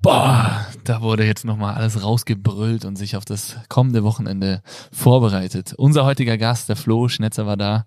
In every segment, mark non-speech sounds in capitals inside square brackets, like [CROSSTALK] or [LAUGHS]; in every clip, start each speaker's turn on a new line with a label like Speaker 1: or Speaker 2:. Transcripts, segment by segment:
Speaker 1: Boah, da wurde jetzt nochmal alles rausgebrüllt und sich auf das kommende Wochenende vorbereitet. Unser heutiger Gast, der Flo Schnetzer, war da.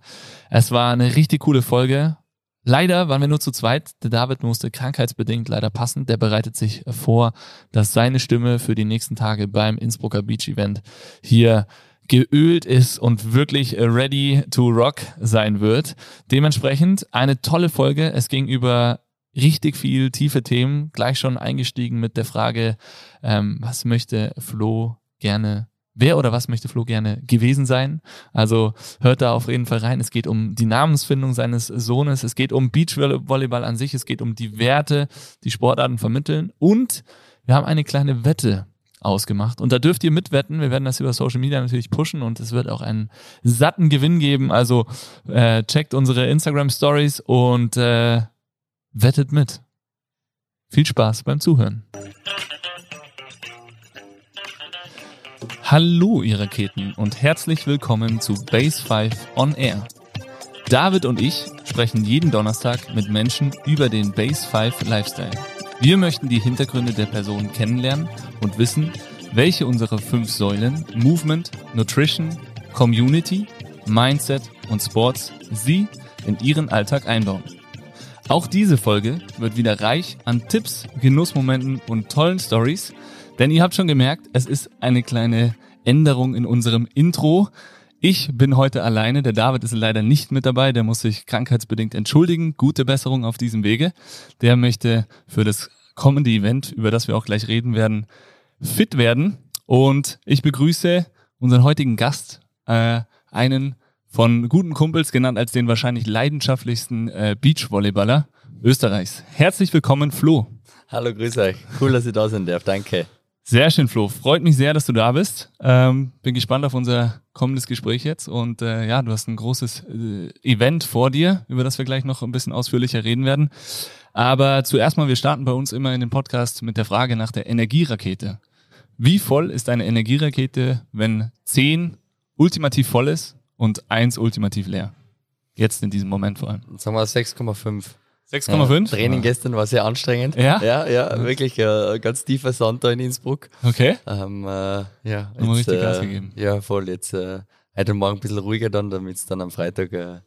Speaker 1: Es war eine richtig coole Folge. Leider waren wir nur zu zweit. Der David musste krankheitsbedingt leider passen. Der bereitet sich vor, dass seine Stimme für die nächsten Tage beim Innsbrucker Beach Event hier geölt ist und wirklich ready to rock sein wird. Dementsprechend eine tolle Folge. Es ging über richtig viel tiefe Themen, gleich schon eingestiegen mit der Frage, ähm, was möchte Flo gerne Wer oder was möchte Flo gerne gewesen sein? Also hört da auf jeden Fall rein. Es geht um die Namensfindung seines Sohnes. Es geht um Beachvolleyball an sich. Es geht um die Werte, die Sportarten vermitteln. Und wir haben eine kleine Wette ausgemacht. Und da dürft ihr mitwetten. Wir werden das über Social Media natürlich pushen und es wird auch einen satten Gewinn geben. Also äh, checkt unsere Instagram Stories und äh, Wettet mit. Viel Spaß beim Zuhören. Hallo, ihr Raketen und herzlich willkommen zu Base 5 On Air. David und ich sprechen jeden Donnerstag mit Menschen über den Base 5 Lifestyle. Wir möchten die Hintergründe der Personen kennenlernen und wissen, welche unserer fünf Säulen Movement, Nutrition, Community, Mindset und Sports sie in ihren Alltag einbauen. Auch diese Folge wird wieder reich an Tipps, Genussmomenten und tollen Stories, denn ihr habt schon gemerkt, es ist eine kleine Änderung in unserem Intro. Ich bin heute alleine, der David ist leider nicht mit dabei, der muss sich krankheitsbedingt entschuldigen. Gute Besserung auf diesem Wege. Der möchte für das kommende Event, über das wir auch gleich reden werden, fit werden. Und ich begrüße unseren heutigen Gast, äh, einen von guten Kumpels genannt als den wahrscheinlich leidenschaftlichsten äh, Beachvolleyballer Österreichs. Herzlich willkommen, Flo.
Speaker 2: Hallo, grüß euch. Cool, dass ihr da sein darf. Danke.
Speaker 1: Sehr schön, Flo. Freut mich sehr, dass du da bist. Ähm, bin gespannt auf unser kommendes Gespräch jetzt. Und äh, ja, du hast ein großes äh, Event vor dir, über das wir gleich noch ein bisschen ausführlicher reden werden. Aber zuerst mal, wir starten bei uns immer in den Podcast mit der Frage nach der Energierakete. Wie voll ist eine Energierakete, wenn 10 ultimativ voll ist und eins ultimativ leer. Jetzt in diesem Moment vor allem.
Speaker 2: Sagen wir 6,5.
Speaker 1: 6,5?
Speaker 2: Ja, Training ja. gestern war sehr anstrengend.
Speaker 1: Ja?
Speaker 2: Ja, ja, wirklich äh, ganz tiefer Sand da in Innsbruck.
Speaker 1: Okay.
Speaker 2: Ähm, äh, ja,
Speaker 1: jetzt, richtig Gas äh, gegeben.
Speaker 2: Ja, voll. Jetzt äh, heute Morgen ein bisschen ruhiger dann, damit es dann am Freitag äh,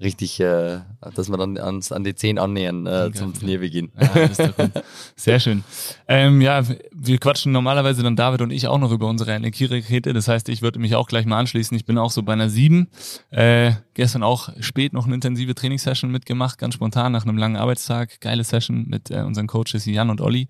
Speaker 2: richtig, äh, dass wir dann ans, an die 10 annähern äh, zum Turnierbeginn.
Speaker 1: Ja, Sehr schön. Ähm, ja, wir quatschen normalerweise dann David und ich auch noch über unsere Energierakete. Das heißt, ich würde mich auch gleich mal anschließen. Ich bin auch so bei einer 7. Äh, gestern auch spät noch eine intensive Trainingssession mitgemacht, ganz spontan nach einem langen Arbeitstag. Geile Session mit äh, unseren Coaches Jan und Olli.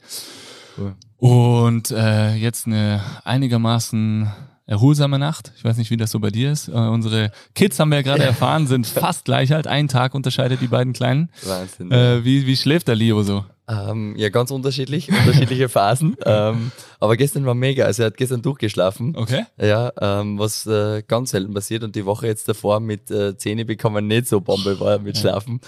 Speaker 1: Cool. Und äh, jetzt eine einigermaßen erholsame Nacht. Ich weiß nicht, wie das so bei dir ist. Äh, unsere Kids haben wir ja gerade erfahren, sind [LAUGHS] fast gleich alt. Ein Tag unterscheidet die beiden Kleinen.
Speaker 2: Wahnsinn.
Speaker 1: Äh, wie, wie schläft der Leo so?
Speaker 2: Ähm, ja, ganz unterschiedlich, [LAUGHS] unterschiedliche Phasen. ähm, aber gestern war mega. Also er hat gestern durchgeschlafen.
Speaker 1: Okay.
Speaker 2: Ja, ähm, was äh, ganz selten passiert. Und die Woche jetzt davor mit äh, Zähne bekommen nicht so Bombe war mit [LAUGHS] Schlafen.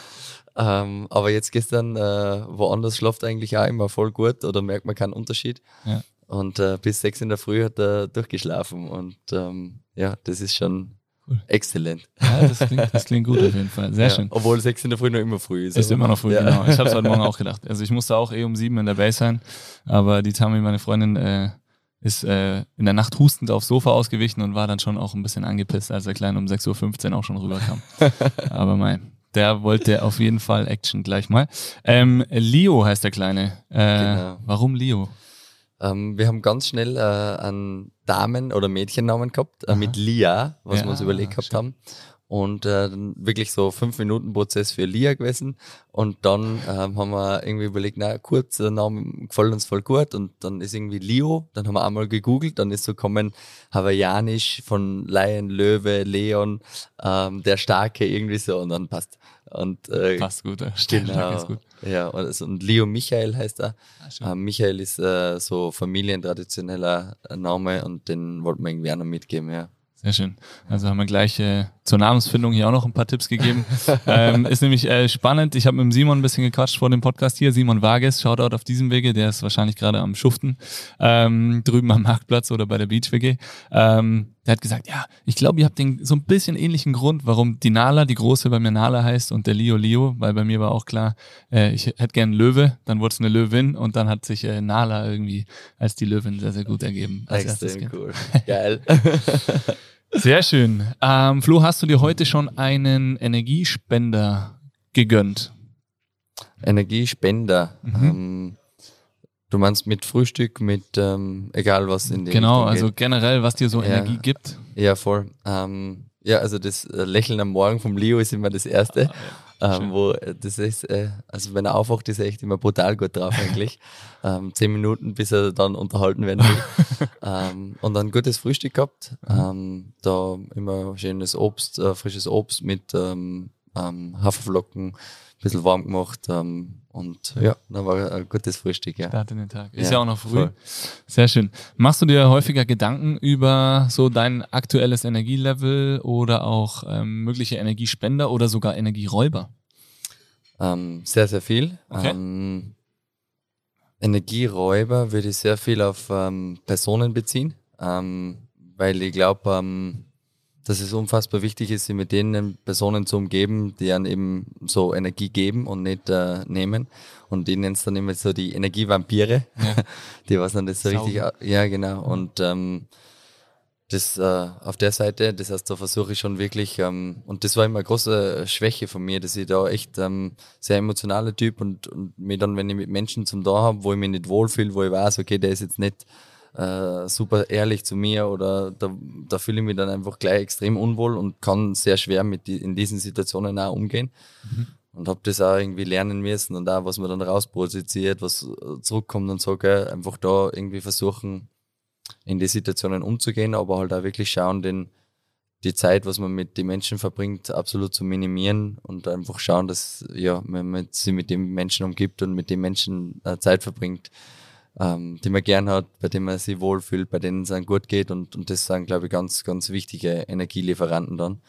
Speaker 2: Ähm, aber jetzt gestern äh, woanders schlaft eigentlich auch immer voll gut oder merkt man keinen Unterschied.
Speaker 1: Ja.
Speaker 2: Und äh, bis sechs in der Früh hat er durchgeschlafen. Und ähm, ja, das ist schon cool. exzellent.
Speaker 1: Ja, das klingt, das klingt gut auf jeden Fall. Sehr ja, schön.
Speaker 2: Obwohl sechs in der Früh noch immer früh ist.
Speaker 1: Ist immer noch früh, ja. genau. Ich habe es heute Morgen [LAUGHS] auch gedacht. Also ich musste auch eh um sieben in der Base sein. Aber die Tami, meine Freundin, äh, ist äh, in der Nacht hustend aufs Sofa ausgewichen und war dann schon auch ein bisschen angepisst, als der Kleine um 6.15 Uhr auch schon rüberkam. [LAUGHS] Aber mein, der wollte auf jeden Fall Action gleich mal. Ähm, Leo heißt der Kleine. Äh, genau. Warum Leo?
Speaker 2: Ähm, wir haben ganz schnell äh, einen Damen- oder Mädchennamen gehabt, äh, mit Lia, was ja, wir uns überlegt gehabt haben. Und äh, wirklich so fünf Minuten Prozess für Lia gewesen. Und dann ähm, haben wir irgendwie überlegt, na kurz, der Name gefällt uns voll gut. Und dann ist irgendwie Leo. Dann haben wir einmal gegoogelt. Dann ist so kommen hawaiianisch von Lion, Löwe, Leon, ähm, der Starke irgendwie so. Und dann passt. Und,
Speaker 1: äh, passt gut, ja. [LAUGHS]
Speaker 2: Genau. Ist gut. Ja, und, also, und Leo Michael heißt er. Ah, ähm, Michael ist äh, so familientraditioneller Name und den wollten wir irgendwie auch noch mitgeben, ja.
Speaker 1: Sehr schön. Also haben wir gleich äh, zur Namensfindung hier auch noch ein paar Tipps gegeben. [LAUGHS] ähm, ist nämlich äh, spannend. Ich habe mit dem Simon ein bisschen gequatscht vor dem Podcast hier. Simon Vargas, Shoutout auf diesem Wege. Der ist wahrscheinlich gerade am Schuften ähm, drüben am Marktplatz oder bei der Beach WG. Ähm, der hat gesagt, ja, ich glaube, ihr habt den so ein bisschen ähnlichen Grund, warum die Nala, die große bei mir Nala heißt und der Leo Leo, weil bei mir war auch klar, äh, ich hätte gern Löwe, dann wurde es eine Löwin und dann hat sich äh, Nala irgendwie als die Löwin sehr, sehr gut ergeben.
Speaker 2: Extrem cool. [LAUGHS] Geil.
Speaker 1: Sehr schön. Ähm, Flo, hast du dir heute schon einen Energiespender gegönnt?
Speaker 2: Energiespender. Mhm. Ähm, du meinst mit Frühstück, mit ähm, egal was in
Speaker 1: dem. Genau, also geht. generell, was dir so ja, Energie gibt.
Speaker 2: Ja, voll. Ähm, ja, also das äh, Lächeln am Morgen vom Leo ist immer das Erste. Ah, ähm, wo äh, das ist, äh, also wenn er aufwacht, ist er echt immer brutal gut drauf eigentlich. [LAUGHS] ähm, zehn Minuten, bis er dann unterhalten werden will. [LAUGHS] ähm, und dann gutes Frühstück gehabt. Mhm. Ähm, da immer schönes Obst, äh, frisches Obst mit ähm, Haferflocken, ein bisschen warm gemacht. Ähm, und ja, dann war ein gutes Frühstück, ja.
Speaker 1: Start in den Tag. Ist ja, ja auch noch früh. Voll. Sehr schön. Machst du dir häufiger Gedanken über so dein aktuelles Energielevel oder auch ähm, mögliche Energiespender oder sogar Energieräuber?
Speaker 2: Ähm, sehr, sehr viel. Okay. Ähm, Energieräuber würde ich sehr viel auf ähm, Personen beziehen, ähm, weil ich glaube, ähm, dass es unfassbar wichtig ist, sich mit den Personen zu umgeben, die dann eben so Energie geben und nicht äh, nehmen. Und die nennen es dann immer so die Energievampire, ja. [LAUGHS] die was dann das so Saugen. richtig, ja genau. Und ähm, das äh, auf der Seite, das heißt, da versuche ich schon wirklich, ähm, und das war immer eine große Schwäche von mir, dass ich da echt ähm, sehr emotionaler Typ und, und mir dann, wenn ich mit Menschen zum da habe, wo ich mich nicht wohlfühle, wo ich weiß, okay, der ist jetzt nicht äh, super ehrlich zu mir oder da, da fühle ich mich dann einfach gleich extrem unwohl und kann sehr schwer mit die, in diesen Situationen auch umgehen. Mhm. Und habe das auch irgendwie lernen müssen und auch, was man dann rausprojiziert, was zurückkommt und so, gell, einfach da irgendwie versuchen, in die Situationen umzugehen, aber halt auch wirklich schauen, den, die Zeit, was man mit den Menschen verbringt, absolut zu minimieren und einfach schauen, dass ja, man sich mit den Menschen umgibt und mit den Menschen äh, Zeit verbringt, ähm, die man gern hat, bei denen man sich wohlfühlt, bei denen es einem gut geht und, und das sind, glaube ich, ganz, ganz wichtige Energielieferanten dann.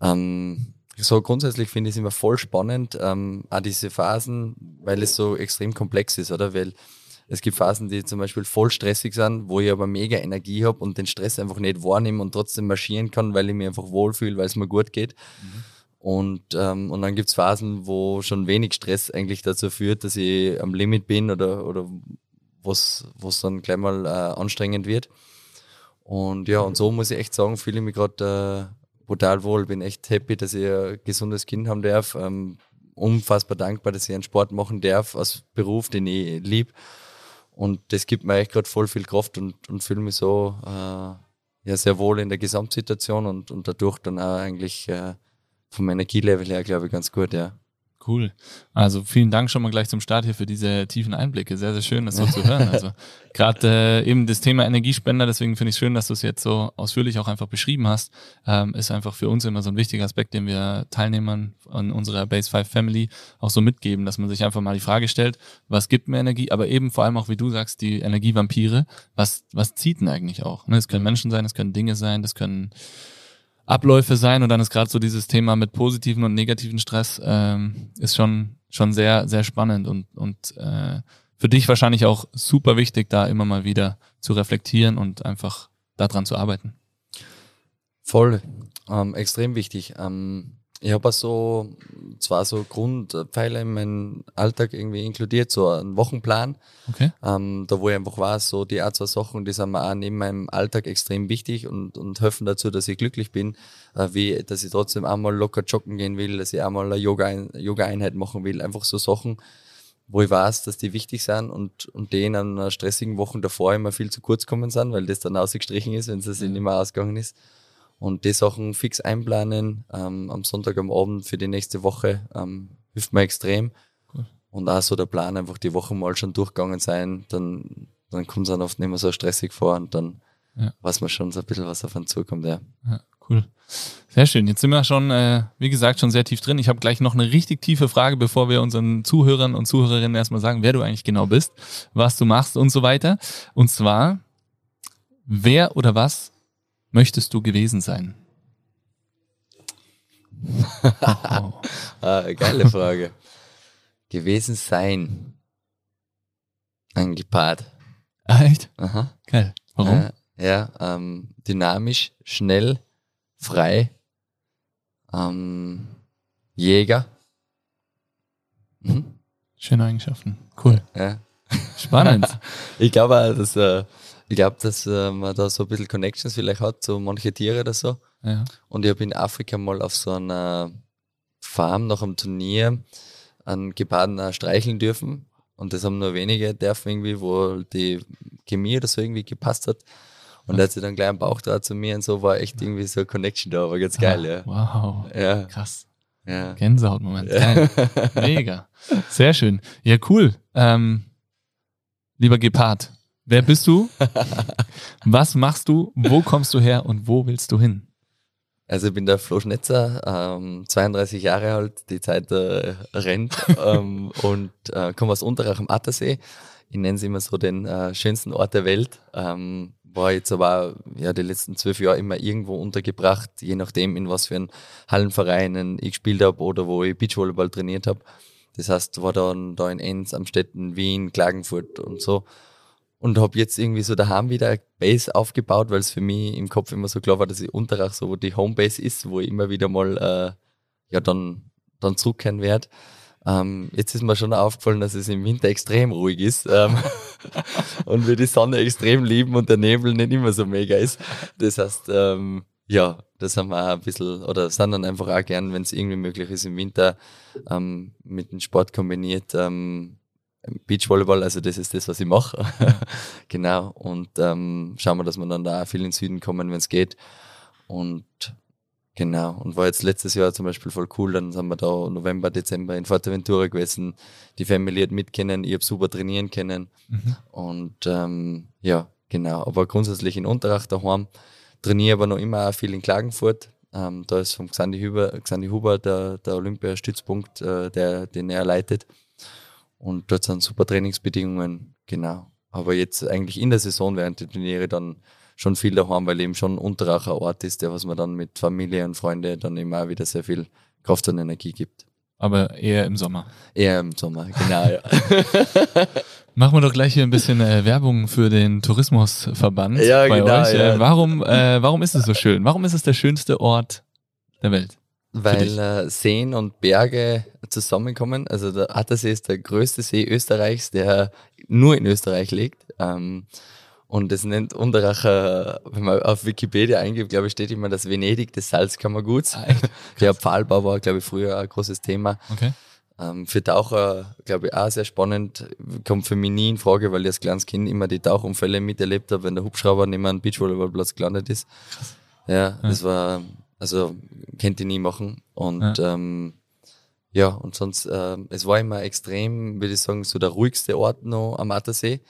Speaker 2: Ähm, so grundsätzlich finde ich es immer voll spannend, ähm, auch diese Phasen, weil es so extrem komplex ist, oder? Weil es gibt Phasen, die zum Beispiel voll stressig sind, wo ich aber mega Energie habe und den Stress einfach nicht wahrnehme und trotzdem marschieren kann, weil ich mich einfach wohlfühle, weil es mir gut geht. Mhm. Und, ähm, und dann gibt es Phasen, wo schon wenig Stress eigentlich dazu führt, dass ich am Limit bin oder, oder was dann gleich mal äh, anstrengend wird. Und ja, und so muss ich echt sagen, fühle ich mich gerade äh, brutal wohl. Bin echt happy, dass ich ein gesundes Kind haben darf. Ähm, unfassbar dankbar, dass ich einen Sport machen darf als Beruf, den ich liebe. Und das gibt mir echt gerade voll viel Kraft und, und fühle mich so äh, ja, sehr wohl in der Gesamtsituation und, und dadurch dann auch eigentlich äh, vom Energielevel her, glaube ich, ganz gut, ja.
Speaker 1: Cool. Also vielen Dank schon mal gleich zum Start hier für diese tiefen Einblicke. Sehr, sehr schön, das so zu hören. Also [LAUGHS] gerade äh, eben das Thema Energiespender, deswegen finde ich es schön, dass du es jetzt so ausführlich auch einfach beschrieben hast, ähm, ist einfach für uns immer so ein wichtiger Aspekt, den wir Teilnehmern an unserer Base 5 Family auch so mitgeben, dass man sich einfach mal die Frage stellt, was gibt mir Energie, aber eben vor allem auch, wie du sagst, die Energievampire, was, was zieht denn eigentlich auch? Ne? Es können Menschen sein, es können Dinge sein, das können Abläufe sein und dann ist gerade so dieses Thema mit positiven und negativen Stress ähm, ist schon schon sehr sehr spannend und und äh, für dich wahrscheinlich auch super wichtig, da immer mal wieder zu reflektieren und einfach daran zu arbeiten.
Speaker 2: Voll, ähm, extrem wichtig. Ähm, ich habe so zwar so Grundpfeiler in meinen Alltag irgendwie inkludiert, so einen Wochenplan, okay. ähm, da wo ich einfach weiß, so die Art zwei Sachen, die sind mir auch neben meinem Alltag extrem wichtig und, und helfen dazu, dass ich glücklich bin, äh, wie dass ich trotzdem einmal locker joggen gehen will, dass ich einmal eine Yoga-Einheit Yoga machen will, einfach so Sachen, wo ich weiß, dass die wichtig sind und, und die in einer stressigen Wochen davor immer viel zu kurz kommen sind, weil das dann ausgestrichen ist, wenn es ja. nicht mehr ausgegangen ist und die Sachen fix einplanen ähm, am Sonntag am Abend für die nächste Woche ähm, hilft mir extrem. Cool. Und auch so der Plan, einfach die Woche mal schon durchgegangen sein, dann, dann kommt es dann oft nicht mehr so stressig vor und dann ja. weiß man schon so ein bisschen, was auf einen zukommt. Ja.
Speaker 1: ja cool. Sehr schön. Jetzt sind wir schon, äh, wie gesagt, schon sehr tief drin. Ich habe gleich noch eine richtig tiefe Frage, bevor wir unseren Zuhörern und Zuhörerinnen erstmal sagen, wer du eigentlich genau bist, was du machst und so weiter. Und zwar, wer oder was möchtest du gewesen sein?
Speaker 2: oh. [LAUGHS] ah, geile Frage. gewesen sein. Ein Gepard.
Speaker 1: Ah, echt? Aha. Geil. Warum?
Speaker 2: Äh, Ja, ähm, dynamisch, schnell, frei, ähm, Jäger.
Speaker 1: Mhm. Schöne Eigenschaften. Cool.
Speaker 2: Ja.
Speaker 1: Spannend. [LAUGHS]
Speaker 2: ich glaube, dass, äh, ich glaub, dass äh, man da so ein bisschen Connections vielleicht hat zu manche Tiere oder so.
Speaker 1: Ja.
Speaker 2: Und ich habe in Afrika mal auf so einer Farm nach einem Turnier einen Geparden streicheln dürfen. Und das haben nur wenige dürfen irgendwie, wo die Chemie oder so irgendwie gepasst hat. Und er hat sich dann gleich am Bauch da zu mir und so war echt irgendwie so eine Connection da, war ganz geil, ja.
Speaker 1: Wow.
Speaker 2: Ja.
Speaker 1: Krass.
Speaker 2: Ja.
Speaker 1: Gänsehautmoment. Geil. [LAUGHS] Mega. Sehr schön. Ja, cool. Ähm, lieber Gepard, wer bist du? Was machst du? Wo kommst du her und wo willst du hin?
Speaker 2: Also ich bin der Flo Schnetzer, ähm, 32 Jahre alt, die Zeit äh, rennt ähm, [LAUGHS] und äh, komme aus Unterach am Attersee. Ich nenne es immer so den äh, schönsten Ort der Welt. Ähm, war jetzt aber ja die letzten zwölf Jahre immer irgendwo untergebracht, je nachdem in was für einen Hallenvereinen ich gespielt habe oder wo ich Beachvolleyball trainiert habe. Das heißt, war dann da in Enns, am Städten, Wien, Klagenfurt und so. Und habe jetzt irgendwie so daheim wieder eine Base aufgebaut, weil es für mich im Kopf immer so klar war, dass ich Unterach so die Homebase ist, wo ich immer wieder mal äh, ja dann, dann zurückkehren werde. Ähm, jetzt ist mir schon aufgefallen, dass es im Winter extrem ruhig ist ähm, [LAUGHS] und wir die Sonne extrem lieben und der Nebel nicht immer so mega ist. Das heißt, ähm, ja, das haben wir auch ein bisschen, oder sind dann einfach auch gern, wenn es irgendwie möglich ist, im Winter ähm, mit dem Sport kombiniert. Beachvolleyball, also das ist das, was ich mache. [LAUGHS] genau. Und ähm, schauen wir, dass wir dann da auch viel in den Süden kommen, wenn es geht. Und Genau, und war jetzt letztes Jahr zum Beispiel voll cool, dann sind wir da November, Dezember in Fuerteventura gewesen, die Family hat mitkennen, ich habe super trainieren können mhm. und ähm, ja, genau, aber grundsätzlich in Unterach daheim, trainiere aber noch immer auch viel in Klagenfurt, ähm, da ist vom Xandi Huber, Xandi Huber der, der Olympiastützpunkt, äh, der, den er leitet und dort sind super Trainingsbedingungen, genau, aber jetzt eigentlich in der Saison während der Turniere dann schon viel daheim, weil eben schon Unteracher Ort ist, der was man dann mit Familie und Freunde dann immer wieder sehr viel Kraft und Energie gibt.
Speaker 1: Aber eher im Sommer.
Speaker 2: Eher im Sommer, genau, ja. [LAUGHS]
Speaker 1: Machen wir doch gleich hier ein bisschen äh, Werbung für den Tourismusverband
Speaker 2: ja, bei genau, euch.
Speaker 1: Ja. Äh, warum, äh, warum ist es so schön? Warum ist es der schönste Ort der Welt?
Speaker 2: Weil äh, Seen und Berge zusammenkommen. Also der Attersee ist der größte See Österreichs, der nur in Österreich liegt. Ähm, und das nennt Unteracher, wenn man auf Wikipedia eingibt, glaube ich, steht immer das Venedig des Salzkammerguts. Ah, Der [LAUGHS] Pfahlbau war, glaube ich, früher ein großes Thema.
Speaker 1: Okay.
Speaker 2: Ähm, für Taucher, glaube ich, auch sehr spannend. Kommt für mich nie in Frage, weil ich als kleines Kind immer die Tauchunfälle miterlebt habe, wenn der Hubschrauber neben einem Beachvolleyballplatz gelandet ist. Krass. Ja, ja, das war, also, kennt ich nie machen. Und, ja. ähm, ja, und sonst, äh, es war immer extrem, würde ich sagen, so der ruhigste Ort noch am Attersee.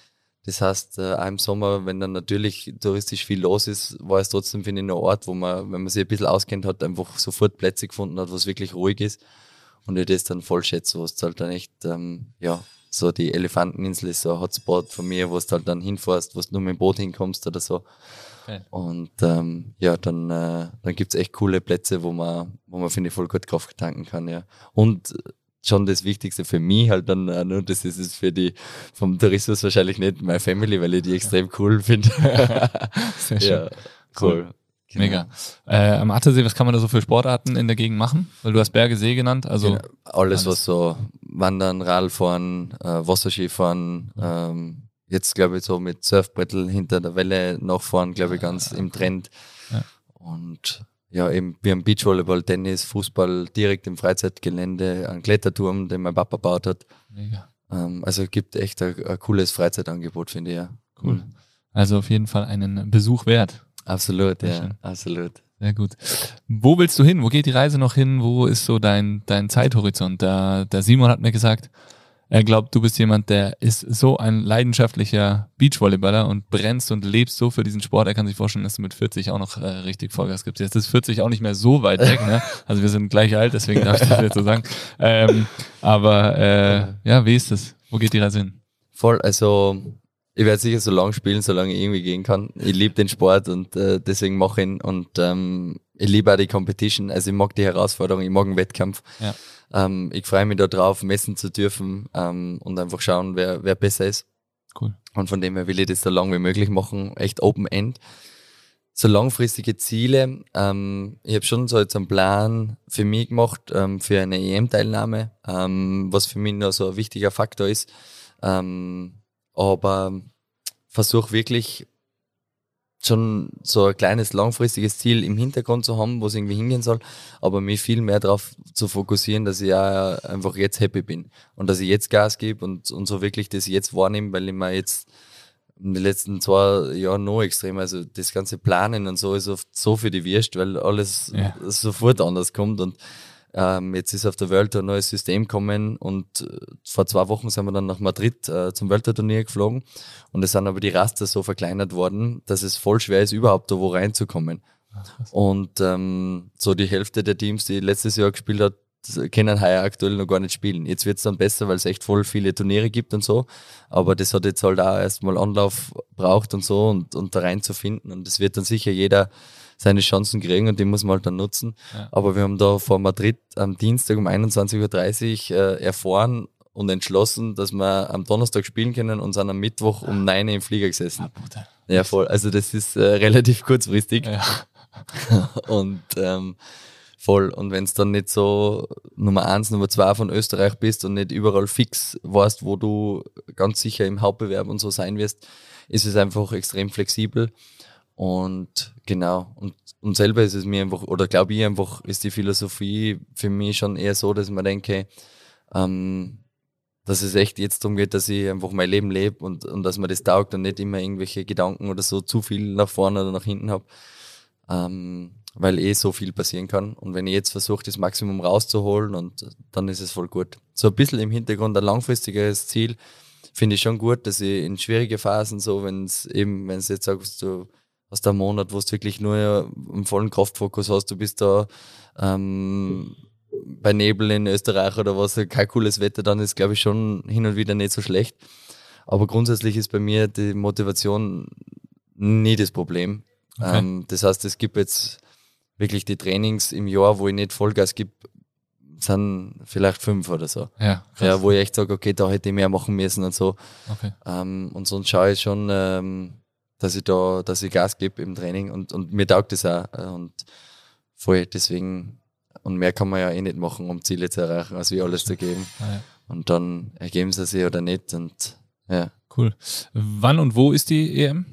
Speaker 2: Das heißt, äh, auch im Sommer, wenn dann natürlich touristisch viel los ist, war es trotzdem, finde ich, ein Ort, wo man, wenn man sich ein bisschen auskennt hat, einfach sofort Plätze gefunden hat, wo es wirklich ruhig ist. Und ich das dann voll schätze, wo es halt dann echt, ähm, ja, so die Elefanteninsel ist so ein Hotspot von mir, wo es halt dann hinfährst, wo du nur mit dem Boot hinkommst oder so. Okay. Und ähm, ja, dann, äh, dann gibt's echt coole Plätze, wo man, wo man, finde ich, voll gut Kraft tanken kann, ja. Und schon das Wichtigste für mich halt dann, nur das ist es für die vom Tourismus wahrscheinlich nicht meine Family, weil ich die extrem cool finde. [LAUGHS]
Speaker 1: Sehr schön. Ja, cool. Genau. Mega. Äh, am Attersee, was kann man da so für Sportarten in der Gegend machen? Weil du hast Berge, See genannt, also genau.
Speaker 2: alles, alles, was so Wandern, Radfahren, äh, Wasserskifahren, ähm, jetzt glaube ich so mit Surfbrettel hinter der Welle nachfahren, glaube ich ganz im Trend. Und ja, eben wir haben Beachvolleyball, Tennis, Fußball direkt im Freizeitgelände, einen Kletterturm, den mein Papa baut hat. Ähm, also gibt echt ein, ein, cooles Freizeitangebot, finde ich ja.
Speaker 1: Cool. Also auf jeden Fall einen Besuch wert.
Speaker 2: Absolut, Sehr ja, schön. absolut.
Speaker 1: Sehr gut. Wo willst du hin? Wo geht die Reise noch hin? Wo ist so dein, dein Zeithorizont? Der, der Simon hat mir gesagt, er glaubt, du bist jemand, der ist so ein leidenschaftlicher Beachvolleyballer und brennst und lebst so für diesen Sport. Er kann sich vorstellen, dass du mit 40 auch noch äh, richtig Vollgas gibst. Jetzt ist 40 auch nicht mehr so weit weg, ne? Also wir sind gleich alt, deswegen darf ich das jetzt so sagen. Ähm, aber äh, ja, wie ist das? Wo geht die Reise hin?
Speaker 2: Voll, also ich werde sicher so lange spielen, solange ich irgendwie gehen kann. Ich liebe den Sport und äh, deswegen mache ich ihn und ähm, ich liebe auch die Competition. Also ich mag die Herausforderung, ich mag einen Wettkampf. Ja. Ähm, ich freue mich darauf, messen zu dürfen ähm, und einfach schauen, wer, wer besser ist.
Speaker 1: Cool.
Speaker 2: Und von dem her will ich das so lang wie möglich machen, echt Open End. So langfristige Ziele. Ähm, ich habe schon so jetzt einen Plan für mich gemacht, ähm, für eine EM-Teilnahme, ähm, was für mich noch so ein wichtiger Faktor ist. Ähm, aber versuche wirklich schon so ein kleines langfristiges Ziel im Hintergrund zu haben, wo es irgendwie hingehen soll, aber mich viel mehr darauf zu fokussieren, dass ich ja einfach jetzt happy bin und dass ich jetzt Gas gebe und, und so wirklich das jetzt wahrnehme, weil ich mir jetzt in den letzten zwei Jahren noch extrem, also das ganze Planen und so ist oft so für die Wirst, weil alles ja. sofort anders kommt und ähm, jetzt ist auf der Welt ein neues System gekommen und äh, vor zwei Wochen sind wir dann nach Madrid äh, zum Weltturnier geflogen und es sind aber die Raster so verkleinert worden, dass es voll schwer ist, überhaupt da wo reinzukommen. und ähm, so die Hälfte der Teams, die letztes Jahr gespielt hat, können heuer aktuell noch gar nicht spielen. Jetzt wird es dann besser, weil es echt voll viele Turniere gibt und so. Aber das hat jetzt halt auch erstmal Anlauf braucht und so und, und da reinzufinden. Und es wird dann sicher jeder seine Chancen kriegen und die muss man halt dann nutzen. Ja. Aber wir haben da vor Madrid am Dienstag um 21.30 Uhr äh, erfahren und entschlossen, dass wir am Donnerstag spielen können und sind am Mittwoch um 9 Uhr im Flieger gesessen. Ja, ja voll. Also das ist äh, relativ kurzfristig. Ja. [LAUGHS] und ähm, voll. Und wenn es dann nicht so Nummer eins, Nummer zwei von Österreich bist und nicht überall fix weißt, wo du ganz sicher im Hauptbewerb und so sein wirst, ist es einfach extrem flexibel. Und genau, und, und selber ist es mir einfach, oder glaube ich einfach, ist die Philosophie für mich schon eher so, dass man denke, ähm, dass es echt jetzt darum geht, dass ich einfach mein Leben lebe und, und dass man das taugt und nicht immer irgendwelche Gedanken oder so zu viel nach vorne oder nach hinten habe. Ähm, weil eh so viel passieren kann. Und wenn ich jetzt versuche, das Maximum rauszuholen, und dann ist es voll gut. So ein bisschen im Hintergrund ein langfristiges Ziel finde ich schon gut, dass ich in schwierige Phasen so, wenn es eben, wenn es jetzt sagst, du hast einen Monat, wo du wirklich nur einen vollen Kraftfokus hast, du bist da ähm, bei Nebel in Österreich oder was, kein cooles Wetter, dann ist, glaube ich, schon hin und wieder nicht so schlecht. Aber grundsätzlich ist bei mir die Motivation nie das Problem. Okay. Ähm, das heißt, es gibt jetzt wirklich die Trainings im Jahr, wo ich nicht Vollgas gebe, sind vielleicht fünf oder so. Ja, ja wo ich echt sage, okay, da hätte ich mehr machen müssen und so. Okay. Ähm, und sonst schaue ich schon, ähm, dass ich da, dass ich Gas gebe im Training und, und mir taugt das auch. Äh, und voll, deswegen, und mehr kann man ja eh nicht machen, um Ziele zu erreichen, als wie alles zu geben. Ah, ja. Und dann ergeben sie sich oder nicht. Und ja.
Speaker 1: Cool. Wann und wo ist die EM?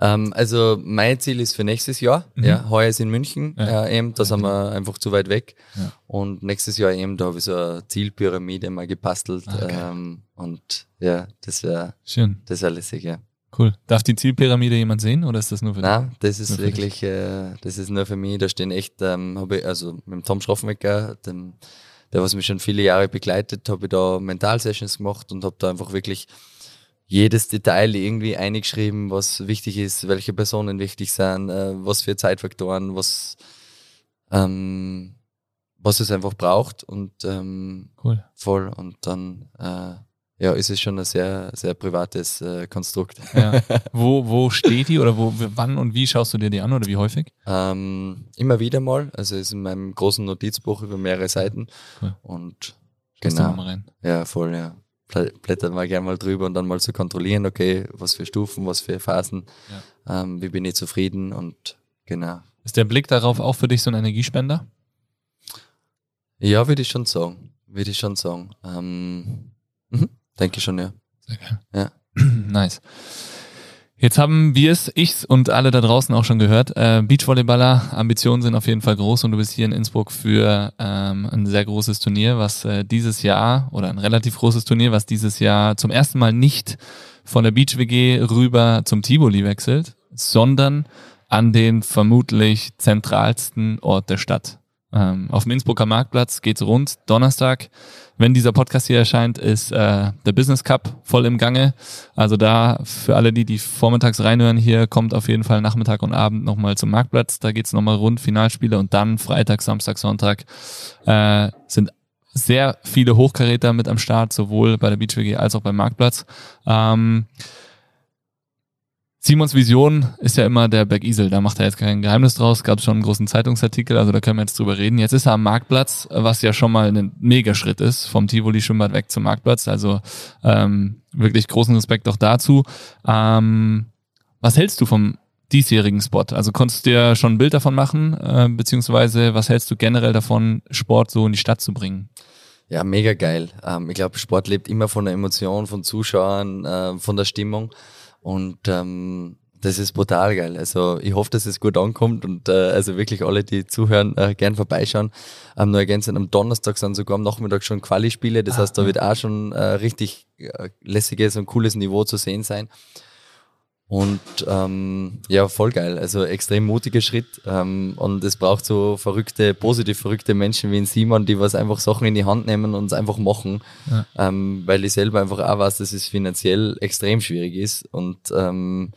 Speaker 2: Ähm, also mein Ziel ist für nächstes Jahr. Mhm. Ja, heuer ist in München ja. äh, EM, da sind wir einfach zu weit weg. Ja. Und nächstes Jahr EM, da habe ich so eine Zielpyramide mal gebastelt. Ah, okay. Ähm, und ja, das wäre das wäre lässig, ja.
Speaker 1: Cool. Darf die Zielpyramide jemand sehen oder ist das nur für
Speaker 2: dich? Nein, das ist wirklich, äh, das ist nur für mich. Da stehen echt, ähm, habe ich, also mit dem Tom Schroffenwecker, dem, der was mich schon viele Jahre begleitet, habe ich da Mental-Sessions gemacht und habe da einfach wirklich jedes Detail irgendwie eingeschrieben, was wichtig ist, welche Personen wichtig sind, äh, was für Zeitfaktoren, was, ähm, was es einfach braucht und ähm, cool. voll. Und dann äh, ja, ist es schon ein sehr, sehr privates äh, Konstrukt. Ja. [LAUGHS]
Speaker 1: Wo, wo steht die oder wo, wann und wie schaust du dir die an oder wie häufig?
Speaker 2: Ähm, immer wieder mal. Also ist in meinem großen Notizbuch über mehrere Seiten. Cool. Und Schaust genau. mal rein. Ja, voll, ja. Blättern wir gerne mal drüber und dann mal zu kontrollieren, okay, was für Stufen, was für Phasen, ja. ähm, wie bin ich zufrieden und genau.
Speaker 1: Ist der Blick darauf auch für dich so ein Energiespender?
Speaker 2: Ja, würde ich schon sagen. Würde ich schon sagen. Ähm, mhm. Denke schon, ja. Sehr geil. Ja. [CLEARS THROAT]
Speaker 1: nice. Jetzt haben wir es, ich und alle da draußen auch schon gehört. Äh, Beachvolleyballer, Ambitionen sind auf jeden Fall groß und du bist hier in Innsbruck für ähm, ein sehr großes Turnier, was äh, dieses Jahr oder ein relativ großes Turnier, was dieses Jahr zum ersten Mal nicht von der Beach WG rüber zum Tivoli wechselt, sondern an den vermutlich zentralsten Ort der Stadt. Ähm, auf dem Innsbrucker Marktplatz geht's rund. Donnerstag, wenn dieser Podcast hier erscheint, ist äh, der Business Cup voll im Gange. Also da für alle, die die vormittags reinhören, hier kommt auf jeden Fall Nachmittag und Abend nochmal zum Marktplatz. Da geht's nochmal rund, Finalspiele und dann Freitag, Samstag, Sonntag äh, sind sehr viele Hochkaräter mit am Start, sowohl bei der Beach WG als auch beim Marktplatz. Ähm, Simons Vision ist ja immer der Bergisel. Da macht er jetzt kein Geheimnis draus. Gab schon einen großen Zeitungsartikel, also da können wir jetzt drüber reden. Jetzt ist er am Marktplatz, was ja schon mal ein Megaschritt ist, vom Tivoli Schwimmbad weg zum Marktplatz. Also ähm, wirklich großen Respekt auch dazu. Ähm, was hältst du vom diesjährigen Spot? Also konntest du dir schon ein Bild davon machen, äh, beziehungsweise was hältst du generell davon, Sport so in die Stadt zu bringen?
Speaker 2: Ja, mega geil. Ähm, ich glaube, Sport lebt immer von der Emotion, von Zuschauern, äh, von der Stimmung. Und ähm, das ist brutal geil. Also ich hoffe, dass es gut ankommt und äh, also wirklich alle, die zuhören, äh, gern vorbeischauen. Ähm, nur ergänzend, am Donnerstag sind sogar am Nachmittag schon Quali-Spiele. Das ah, heißt, da wird auch schon äh, richtig äh, lässiges und cooles Niveau zu sehen sein. Und ähm, ja, voll geil. Also extrem mutiger Schritt. Ähm, und es braucht so verrückte, positiv verrückte Menschen wie in Simon, die was einfach Sachen in die Hand nehmen und es einfach machen. Ja. Ähm, weil ich selber einfach auch weiß, dass es finanziell extrem schwierig ist. Und ähm,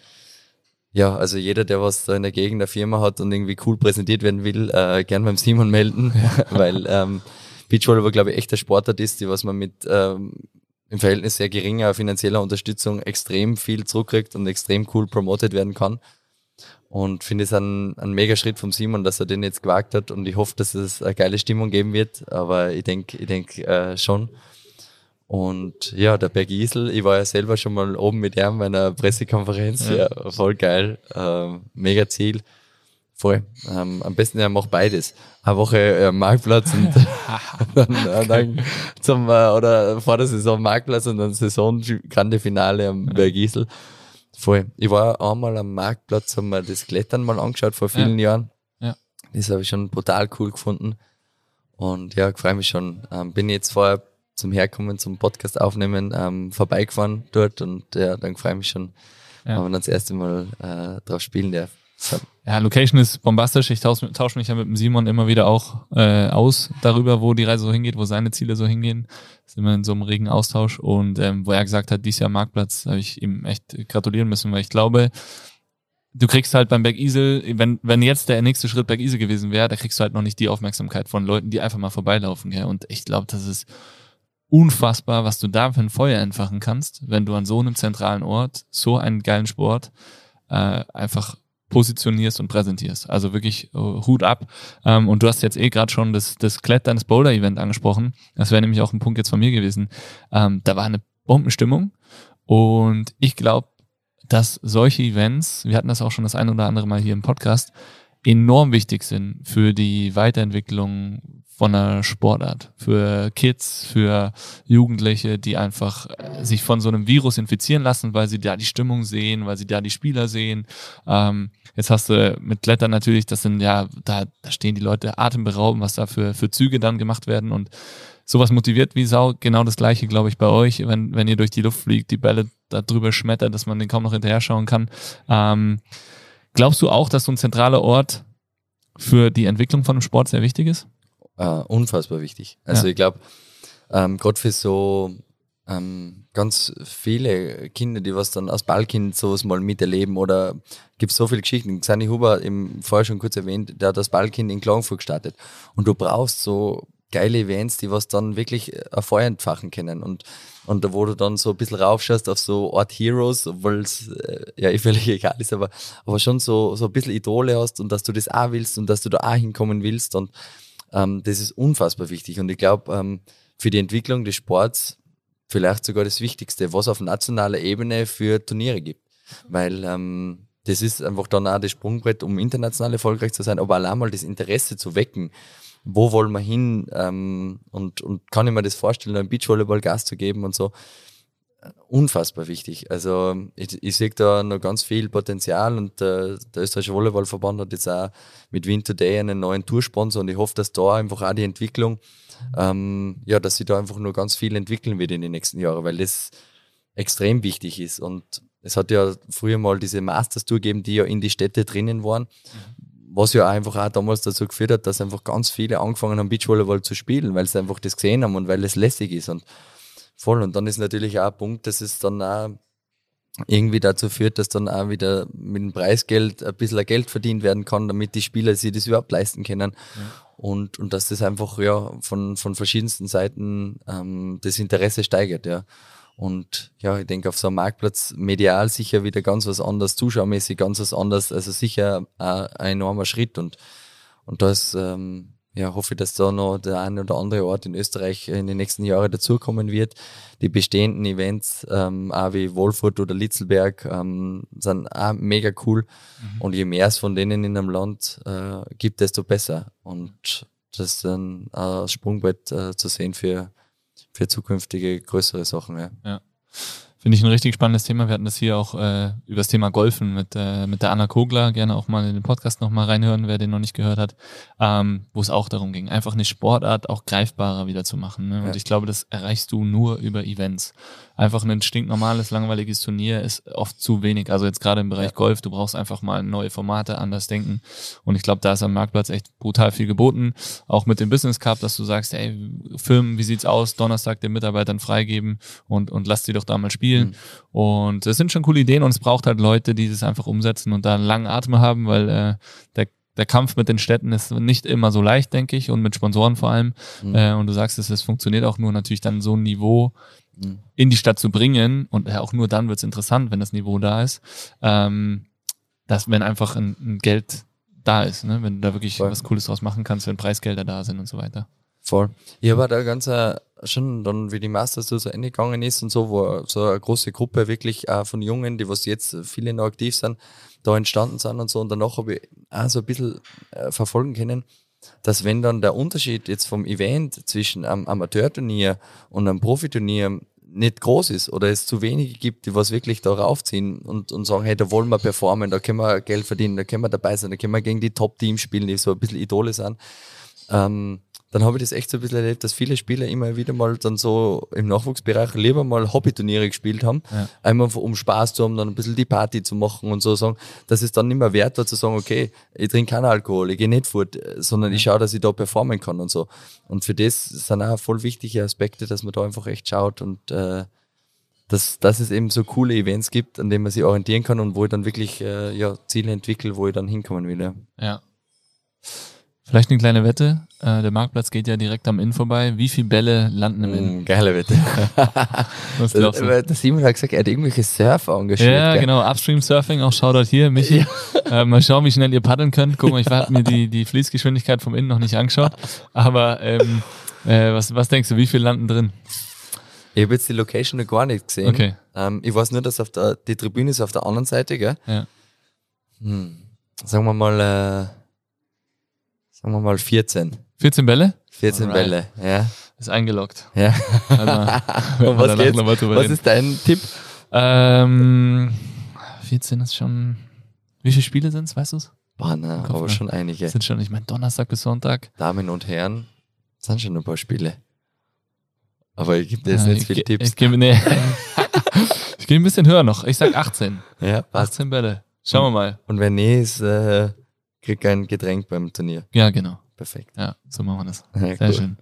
Speaker 2: ja, also jeder, der was da in der Gegend der Firma hat und irgendwie cool präsentiert werden will, äh, gern beim Simon melden. [LAUGHS] weil ähm, Beachvolleyball, glaube ich, echt der Sportart ist, die was man mit ähm, im Verhältnis sehr geringer finanzieller Unterstützung extrem viel zurückkriegt und extrem cool promoted werden kann. Und finde es ein, ein mega Schritt vom Simon, dass er den jetzt gewagt hat und ich hoffe, dass es eine geile Stimmung geben wird, aber ich denke ich denk, äh, schon. Und ja, der Berg Isel, ich war ja selber schon mal oben mit ihm bei einer Pressekonferenz, ja, ja voll geil, äh, mega Ziel. Voll. Ähm, am besten er macht beides. Eine Woche äh, Marktplatz und [LAUGHS] dann, äh, dann zum äh, oder vor der Saison Marktplatz und dann Saison grande Finale am ja. Bergisel. Voll. Ich war einmal am Marktplatz, haben wir das Klettern mal angeschaut vor vielen ja. Jahren. Ja. Das habe ich schon brutal cool gefunden. Und ja, ich freue mich schon. Ähm, bin jetzt vorher zum Herkommen, zum Podcast aufnehmen, ähm, vorbeigefahren dort und ja, dann freue ich mich schon, ja. wenn man das erste Mal äh, drauf spielen darf.
Speaker 1: Ja, Location ist bombastisch. Ich tausche tausch mich ja mit dem Simon immer wieder auch äh, aus darüber, wo die Reise so hingeht, wo seine Ziele so hingehen. Sind wir in so einem regen Austausch. Und ähm, wo er gesagt hat, dies Jahr Marktplatz, habe ich ihm echt gratulieren müssen, weil ich glaube, du kriegst halt beim Bergisel, wenn, wenn jetzt der nächste Schritt Bergisel gewesen wäre, da kriegst du halt noch nicht die Aufmerksamkeit von Leuten, die einfach mal vorbeilaufen. Gell? Und ich glaube, das ist unfassbar, was du da für ein Feuer entfachen kannst, wenn du an so einem zentralen Ort so einen geilen Sport äh, einfach positionierst und präsentierst. Also wirklich uh, Hut ab. Ähm, und du hast jetzt eh gerade schon das, das Klettern, das Boulder-Event angesprochen. Das wäre nämlich auch ein Punkt jetzt von mir gewesen. Ähm, da war eine Bombenstimmung und ich glaube, dass solche Events, wir hatten das auch schon das ein oder andere Mal hier im Podcast, enorm wichtig sind für die Weiterentwicklung von einer Sportart. Für Kids, für Jugendliche, die einfach äh, sich von so einem Virus infizieren lassen, weil sie da die Stimmung sehen, weil sie da die Spieler sehen. Ähm, jetzt hast du mit Klettern natürlich, das sind ja, da, da stehen die Leute atemberaubend, was da für, für Züge dann gemacht werden und sowas motiviert wie Sau. Genau das gleiche, glaube ich, bei euch, wenn, wenn ihr durch die Luft fliegt, die Bälle da drüber schmettert, dass man den kaum noch hinterher schauen kann. Ähm, glaubst du auch, dass so ein zentraler Ort für die Entwicklung von einem Sport sehr wichtig ist?
Speaker 2: Uh, unfassbar wichtig. Also ja. ich glaube, ähm, gerade für so ähm, ganz viele Kinder, die was dann als Ballkind sowas mal miterleben oder gibt so viele Geschichten. Xani Huber, im vorher schon kurz erwähnt, der hat das Ballkind in Klagenfurt gestartet. Und du brauchst so geile Events, die was dann wirklich ein Feuer entfachen können. Und, und wo du dann so ein bisschen raufschaust auf so Art Heroes, obwohl es äh, ja [LAUGHS] völlig egal ist, aber, aber schon so, so ein bisschen Idole hast und dass du das auch willst und dass du da auch hinkommen willst. Und ähm, das ist unfassbar wichtig. Und ich glaube, ähm, für die Entwicklung des Sports vielleicht sogar das Wichtigste, was auf nationaler Ebene für Turniere gibt. Weil ähm, das ist einfach dann auch das Sprungbrett, um international erfolgreich zu sein, aber allein mal das Interesse zu wecken. Wo wollen wir hin? Ähm, und, und kann ich mir das vorstellen, einen Beachvolleyball Gas zu geben und so unfassbar wichtig. Also ich, ich sehe da noch ganz viel Potenzial und äh, der österreichische Volleyballverband hat jetzt auch mit Win Today einen neuen Toursponsor und ich hoffe, dass da einfach auch die Entwicklung, ähm, ja, dass sich da einfach nur ganz viel entwickeln wird in den nächsten Jahren, weil das extrem wichtig ist und es hat ja früher mal diese Masters Tour gegeben, die ja in die Städte drinnen waren, mhm. Was ja einfach auch damals dazu geführt hat, dass einfach ganz viele angefangen haben, Beachvolleyball zu spielen, weil sie einfach das gesehen haben und weil es lässig ist und Voll. Und dann ist natürlich auch ein Punkt, dass es dann auch irgendwie dazu führt, dass dann auch wieder mit dem Preisgeld ein bisschen Geld verdient werden kann, damit die Spieler sich das überhaupt leisten können. Ja. Und, und dass das einfach ja von, von verschiedensten Seiten ähm, das Interesse steigert, ja. Und ja, ich denke, auf so einem Marktplatz medial sicher wieder ganz was anderes, zuschauermäßig ganz was anderes. Also sicher ein, ein enormer Schritt. Und, und da ist, ähm, ja, hoffe ich, dass da noch der eine oder andere Ort in Österreich in den nächsten Jahren dazukommen wird. Die bestehenden Events, ähm, auch wie Wolfurt oder Litzelberg, ähm, sind auch mega cool. Mhm. Und je mehr es von denen in einem Land äh, gibt, desto besser. Und das ist dann ein Sprungbrett äh, zu sehen für, für zukünftige größere Sachen. Ja.
Speaker 1: ja. Finde ich ein richtig spannendes Thema. Wir hatten das hier auch äh, über das Thema Golfen mit, äh, mit der Anna Kogler. Gerne auch mal in den Podcast nochmal reinhören, wer den noch nicht gehört hat. Ähm, wo es auch darum ging, einfach eine Sportart auch greifbarer wieder zu machen. Ne? Und ja. ich glaube, das erreichst du nur über Events. Einfach ein stinknormales, langweiliges Turnier ist oft zu wenig. Also jetzt gerade im Bereich. Golf, du brauchst einfach mal neue Formate, anders denken. Und ich glaube, da ist am Marktplatz echt brutal viel geboten. Auch mit dem Business Cup, dass du sagst, ey, Firmen, wie sieht's aus? Donnerstag den Mitarbeitern freigeben und, und lass die doch da mal spielen spielen. Mhm. Und es sind schon coole Ideen und es braucht halt Leute, die das einfach umsetzen und da einen langen Atem haben, weil äh, der der Kampf mit den Städten ist nicht immer so leicht, denke ich, und mit Sponsoren vor allem. Mhm. Äh, und du sagst es, es funktioniert auch nur natürlich dann so ein Niveau mhm. in die Stadt zu bringen. Und ja, auch nur dann wird es interessant, wenn das Niveau da ist. Ähm, dass wenn einfach ein, ein Geld da ist, ne? wenn du da wirklich Voll. was Cooles draus machen kannst, wenn Preisgelder da sind und so weiter.
Speaker 2: Voll. Ich habe da ganz äh, schon dann, wie die Masters so Ende gegangen ist und so, wo so eine große Gruppe wirklich auch von Jungen, die was jetzt viele noch aktiv sind, da entstanden sind und so. Und danach habe ich auch so ein bisschen äh, verfolgen können, dass wenn dann der Unterschied jetzt vom Event zwischen einem Amateurturnier und einem Profiturnier nicht groß ist oder es zu wenige gibt, die was wirklich da raufziehen und, und sagen, hey, da wollen wir performen, da können wir Geld verdienen, da können wir dabei sein, da können wir gegen die Top-Teams spielen, die so ein bisschen Idole sind. Ähm, dann habe ich das echt so ein bisschen erlebt, dass viele Spieler immer wieder mal dann so im Nachwuchsbereich lieber mal Hobbyturniere gespielt haben. Ja. Einmal um Spaß zu haben, dann ein bisschen die Party zu machen und so sagen, dass es dann nicht mehr wert war zu sagen, okay, ich trinke keinen Alkohol, ich gehe nicht fort, sondern ich schaue, dass ich da performen kann und so. Und für das sind auch voll wichtige Aspekte, dass man da einfach echt schaut und äh, dass, dass es eben so coole Events gibt, an denen man sich orientieren kann und wo ich dann wirklich äh, ja, Ziele entwickle, wo ich dann hinkommen will.
Speaker 1: Ja. ja. Vielleicht eine kleine Wette. Äh, der Marktplatz geht ja direkt am Inn vorbei. Wie viele Bälle landen im Inn?
Speaker 2: Mm, geile Wette. [LAUGHS] Was glaubst du? Der Simon hat gesagt, er hat irgendwelche Surfer engagiert.
Speaker 1: Ja, gell? genau. Upstream Surfing, auch Shoutout hier, Michi. Ja. [LAUGHS] Äh, mal schauen, wie schnell ihr paddeln könnt. Guck mal, ich habe mir die, die Fließgeschwindigkeit vom Innen noch nicht angeschaut. Aber ähm, äh, was, was denkst du, wie viele landen drin?
Speaker 2: Ich habe jetzt die Location noch gar nicht gesehen. Okay. Ähm, ich weiß nur, dass auf der, die Tribüne ist auf der anderen Seite, gell? Ja. Hm. Sagen wir mal... Sagen wir mal 14.
Speaker 1: 14 Bälle?
Speaker 2: 14 Alright. Bälle, ja.
Speaker 1: Ist eingeloggt.
Speaker 2: Ja. Also, [LAUGHS] was, geht's? was ist dein Tipp?
Speaker 1: Ähm, 14 ist schon. Wie viele Spiele sind es, weißt du es?
Speaker 2: Boah, na, aber ne? schon einige.
Speaker 1: Sind schon, ich meine, Donnerstag bis Sonntag.
Speaker 2: Damen und Herren, sind schon ein paar Spiele. Aber ich gebe dir jetzt ja, nicht viele Tipps.
Speaker 1: Ich gebe nee. ich geh ein bisschen höher noch. Ich sag 18. Ja, passt. 18 Bälle. Schauen wir mal.
Speaker 2: Und wenn nee, ist äh, krieg ein Getränk beim Turnier.
Speaker 1: Ja, genau.
Speaker 2: Perfekt.
Speaker 1: Ja, so machen wir das. Ja, sehr cool. schön.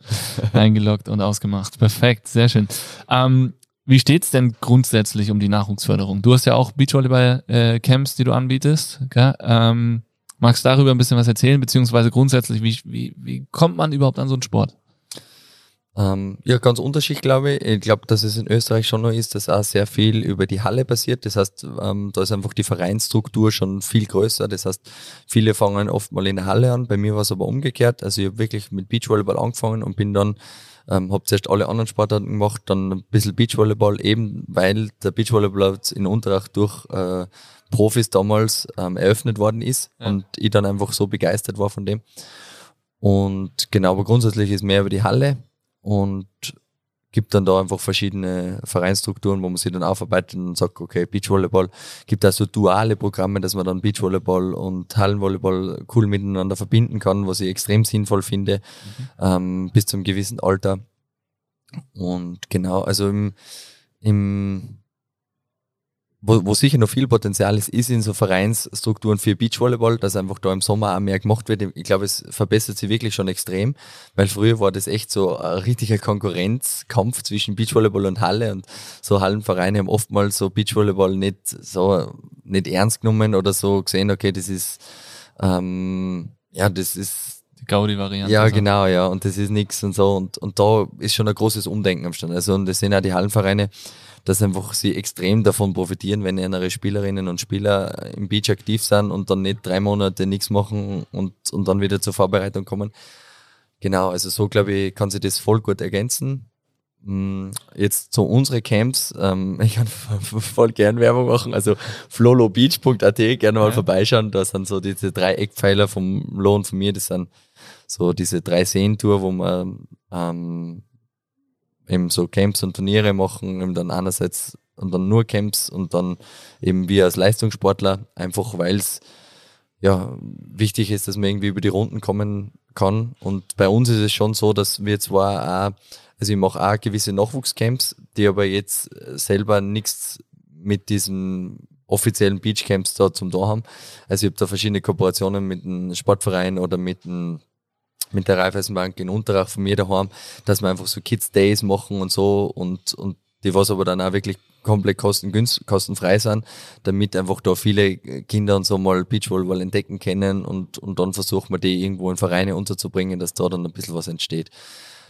Speaker 1: Eingeloggt und ausgemacht. Perfekt, sehr schön. Ähm, wie steht's denn grundsätzlich um die Nachwuchsförderung? Du hast ja auch Beachvolleyball-Camps, äh, die du anbietest. Ähm, magst du darüber ein bisschen was erzählen, beziehungsweise grundsätzlich, wie, wie, wie kommt man überhaupt an so einen Sport?
Speaker 2: Ähm, ja, ganz unterschiedlich, glaube ich. Ich glaube, dass es in Österreich schon noch ist, dass auch sehr viel über die Halle passiert. Das heißt, ähm, da ist einfach die Vereinsstruktur schon viel größer. Das heißt, viele fangen oft mal in der Halle an. Bei mir war es aber umgekehrt. Also ich habe wirklich mit Beachvolleyball angefangen und bin dann, ähm, habe zuerst alle anderen Sportarten gemacht, dann ein bisschen Beachvolleyball, eben weil der Beachvolleyball in Unterach durch äh, Profis damals ähm, eröffnet worden ist ja. und ich dann einfach so begeistert war von dem. Und genau, aber grundsätzlich ist mehr über die Halle und gibt dann da einfach verschiedene Vereinsstrukturen, wo man sich dann aufarbeitet und sagt, okay, Beachvolleyball, gibt also duale Programme, dass man dann Beachvolleyball und Hallenvolleyball cool miteinander verbinden kann, was ich extrem sinnvoll finde, mhm. ähm, bis zu einem gewissen Alter. Und genau, also im, im wo, wo sicher noch viel Potenzial ist, ist in so Vereinsstrukturen für Beachvolleyball, dass einfach da im Sommer auch mehr gemacht wird. Ich glaube, es verbessert sich wirklich schon extrem, weil früher war das echt so ein richtiger Konkurrenzkampf zwischen Beachvolleyball und Halle und so Hallenvereine haben oftmals so Beachvolleyball nicht so nicht ernst genommen oder so gesehen, okay, das ist ähm, ja, das ist
Speaker 1: die Gaudi-Variante.
Speaker 2: Ja, so. genau, ja, und das ist nichts und so und, und da ist schon ein großes Umdenken am Stand. Also und das sind auch die Hallenvereine dass einfach sie extrem davon profitieren, wenn ihre Spielerinnen und Spieler im Beach aktiv sind und dann nicht drei Monate nichts machen und, und dann wieder zur Vorbereitung kommen. Genau, also so glaube ich, kann sich das voll gut ergänzen. Mm, jetzt zu unsere Camps, ähm, [LAUGHS] ich kann voll gern Werbung machen, also flolobeach.at, gerne mal ja. vorbeischauen, da sind so diese drei Eckpfeiler vom Lohn von mir, das sind so diese drei Seentour, wo man ähm, eben so Camps und Turniere machen, eben dann einerseits und dann nur Camps und dann eben wir als Leistungssportler, einfach weil es ja wichtig ist, dass man irgendwie über die Runden kommen kann. Und bei uns ist es schon so, dass wir zwar auch, also ich mache auch gewisse Nachwuchscamps, die aber jetzt selber nichts mit diesen offiziellen Beachcamps da zum da haben. Also ich habe da verschiedene Kooperationen mit einem Sportverein oder mit einem mit der Raiffeisenbank in Unterach von mir daheim, dass wir einfach so Kids Days machen und so und, und die was aber dann auch wirklich komplett kostenfrei sind, damit einfach da viele Kinder und so mal Beachvolleyball entdecken können und, und dann versuchen wir die irgendwo in Vereine unterzubringen, dass da dann ein bisschen was entsteht.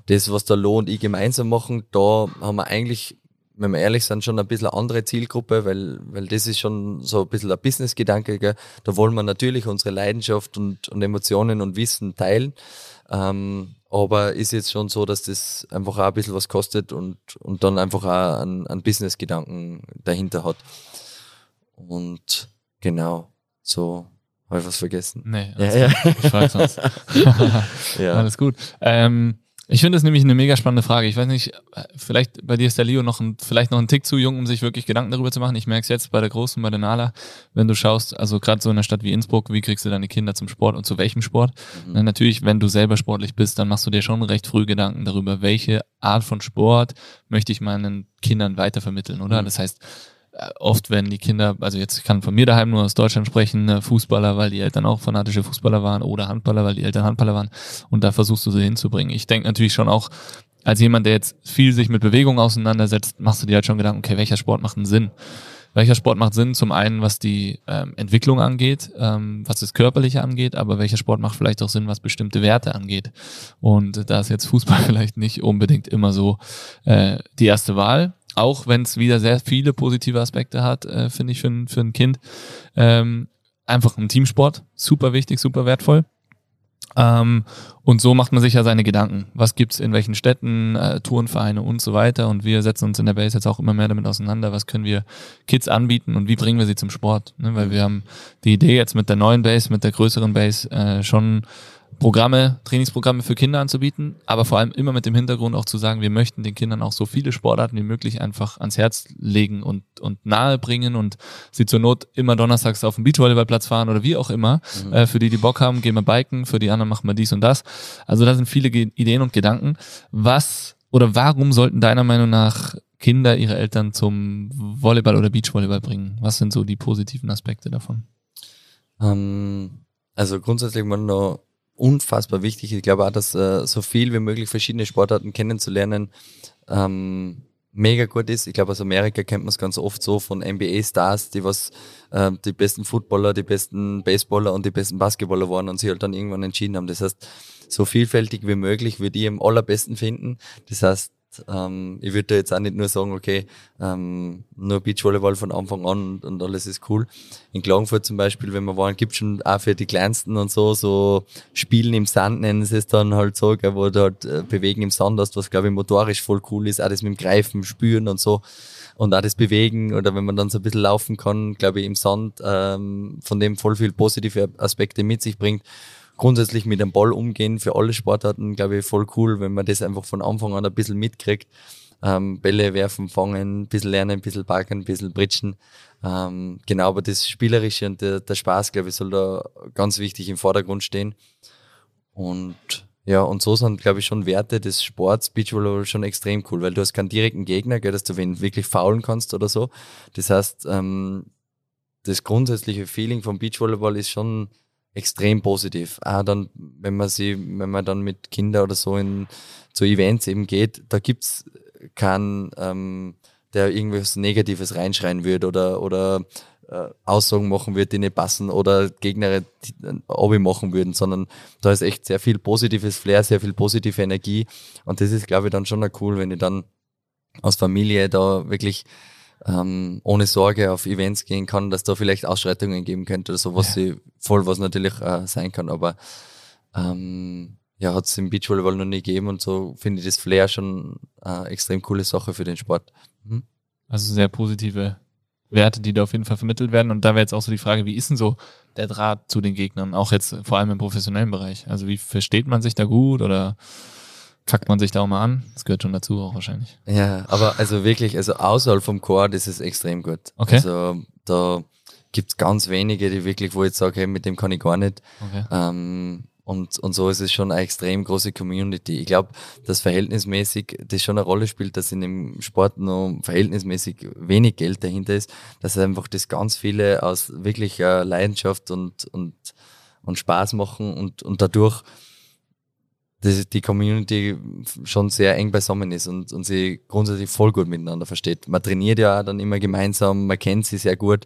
Speaker 2: Das, was der Lo und ich gemeinsam machen, da haben wir eigentlich wenn wir ehrlich sind, schon ein bisschen andere Zielgruppe, weil, weil das ist schon so ein bisschen ein Business-Gedanke. Da wollen wir natürlich unsere Leidenschaft und, und Emotionen und Wissen teilen. Ähm, aber ist jetzt schon so, dass das einfach auch ein bisschen was kostet und, und dann einfach auch einen, einen Business-Gedanken dahinter hat. Und genau, so habe ich was vergessen.
Speaker 1: Nee, ja, ja. ich frage sonst. [LAUGHS] [LAUGHS] ja. Alles gut. Ähm, ich finde das nämlich eine mega spannende Frage. Ich weiß nicht, vielleicht bei dir ist der Leo noch ein, vielleicht noch ein Tick zu jung, um sich wirklich Gedanken darüber zu machen. Ich merke es jetzt bei der Großen, bei der Nala, wenn du schaust, also gerade so in einer Stadt wie Innsbruck, wie kriegst du deine Kinder zum Sport und zu welchem Sport? Mhm. Na, natürlich, wenn du selber sportlich bist, dann machst du dir schon recht früh Gedanken darüber, welche Art von Sport möchte ich meinen Kindern weitervermitteln, oder? Mhm. Das heißt, oft werden die Kinder, also jetzt kann von mir daheim nur aus Deutschland sprechen, ne, Fußballer, weil die Eltern auch fanatische Fußballer waren oder Handballer, weil die Eltern Handballer waren und da versuchst du sie hinzubringen. Ich denke natürlich schon auch, als jemand, der jetzt viel sich mit Bewegung auseinandersetzt, machst du dir halt schon Gedanken, okay, welcher Sport macht einen Sinn? Welcher Sport macht Sinn? Zum einen, was die ähm, Entwicklung angeht, ähm, was das Körperliche angeht, aber welcher Sport macht vielleicht auch Sinn, was bestimmte Werte angeht. Und da ist jetzt Fußball [LAUGHS] vielleicht nicht unbedingt immer so äh, die erste Wahl auch wenn es wieder sehr viele positive Aspekte hat, äh, finde ich für ein, für ein Kind. Ähm, einfach ein Teamsport, super wichtig, super wertvoll. Ähm, und so macht man sich ja seine Gedanken. Was gibt's in welchen Städten, äh, Tourenvereine und so weiter. Und wir setzen uns in der Base jetzt auch immer mehr damit auseinander, was können wir Kids anbieten und wie bringen wir sie zum Sport. Ne? Weil wir haben die Idee jetzt mit der neuen Base, mit der größeren Base äh, schon Programme, Trainingsprogramme für Kinder anzubieten, aber vor allem immer mit dem Hintergrund auch zu sagen, wir möchten den Kindern auch so viele Sportarten wie möglich einfach ans Herz legen und, und nahe bringen und sie zur Not immer donnerstags auf den Beachvolleyballplatz fahren oder wie auch immer. Mhm. Äh, für die, die Bock haben, gehen wir biken, für die anderen machen wir dies und das. Also da sind viele Ge Ideen und Gedanken. Was oder warum sollten deiner Meinung nach Kinder ihre Eltern zum Volleyball oder Beachvolleyball bringen? Was sind so die positiven Aspekte davon?
Speaker 2: Ähm, also grundsätzlich man noch unfassbar wichtig. Ich glaube auch, dass äh, so viel wie möglich verschiedene Sportarten kennenzulernen ähm, mega gut ist. Ich glaube, aus Amerika kennt man es ganz oft so von NBA-Stars, die was äh, die besten Footballer, die besten Baseballer und die besten Basketballer waren und sie halt dann irgendwann entschieden haben. Das heißt, so vielfältig wie möglich würde ich am allerbesten finden. Das heißt, ähm, ich würde jetzt auch nicht nur sagen, okay, ähm, nur Beachvolleyball von Anfang an und, und, alles ist cool. In Klagenfurt zum Beispiel, wenn wir waren, gibt schon auch für die Kleinsten und so, so Spielen im Sand nennen sie es dann halt so, gell, wo du halt äh, bewegen im Sand hast, was glaube ich motorisch voll cool ist, auch das mit dem Greifen, Spüren und so. Und auch das Bewegen oder wenn man dann so ein bisschen laufen kann, glaube ich, im Sand, ähm, von dem voll viel positive Aspekte mit sich bringt grundsätzlich mit dem Ball umgehen für alle Sportarten, glaube ich, voll cool, wenn man das einfach von Anfang an ein bisschen mitkriegt. Ähm, Bälle werfen, fangen, ein bisschen lernen, ein bisschen parken, ein bisschen britschen. Ähm, genau, aber das Spielerische und der, der Spaß, glaube ich, soll da ganz wichtig im Vordergrund stehen. Und ja, und so sind, glaube ich, schon Werte des Sports Beachvolleyball schon extrem cool, weil du hast keinen direkten Gegner, gell, dass du wen wirklich faulen kannst oder so. Das heißt, ähm, das grundsätzliche Feeling vom Beachvolleyball ist schon extrem positiv. Auch dann, wenn man sie, wenn man dann mit Kindern oder so in zu Events eben geht, da gibt's keinen, ähm, der irgendwas Negatives reinschreien wird oder oder äh, Aussagen machen wird, die nicht passen oder Gegner Hobby machen würden, sondern da ist echt sehr viel positives Flair, sehr viel positive Energie und das ist, glaube ich, dann schon cool, wenn ich dann aus Familie da wirklich ähm, ohne Sorge auf Events gehen kann, dass da vielleicht Ausschreitungen geben könnte oder so, was ja. sie voll was natürlich äh, sein kann. Aber ähm, ja, hat es im Beachvolleyball noch nie gegeben und so finde ich das Flair schon eine extrem coole Sache für den Sport. Mhm.
Speaker 1: Also sehr positive Werte, die da auf jeden Fall vermittelt werden. Und da wäre jetzt auch so die Frage, wie ist denn so der Draht zu den Gegnern, auch jetzt vor allem im professionellen Bereich? Also wie versteht man sich da gut oder kackt man sich da auch mal an. Das gehört schon dazu auch wahrscheinlich.
Speaker 2: Ja, aber also wirklich, also außerhalb vom Chor, das ist extrem gut.
Speaker 1: Okay.
Speaker 2: Also da gibt's ganz wenige, die wirklich, wo ich sage, hey, mit dem kann ich gar nicht.
Speaker 1: Okay.
Speaker 2: Ähm, und, und so ist es schon eine extrem große Community. Ich glaube, dass verhältnismäßig das schon eine Rolle spielt, dass in dem Sport noch verhältnismäßig wenig Geld dahinter ist, dass einfach das ganz viele aus wirklich äh, Leidenschaft und, und, und Spaß machen und, und dadurch dass die Community schon sehr eng beisammen ist und, und sie grundsätzlich voll gut miteinander versteht. Man trainiert ja dann immer gemeinsam, man kennt sie sehr gut.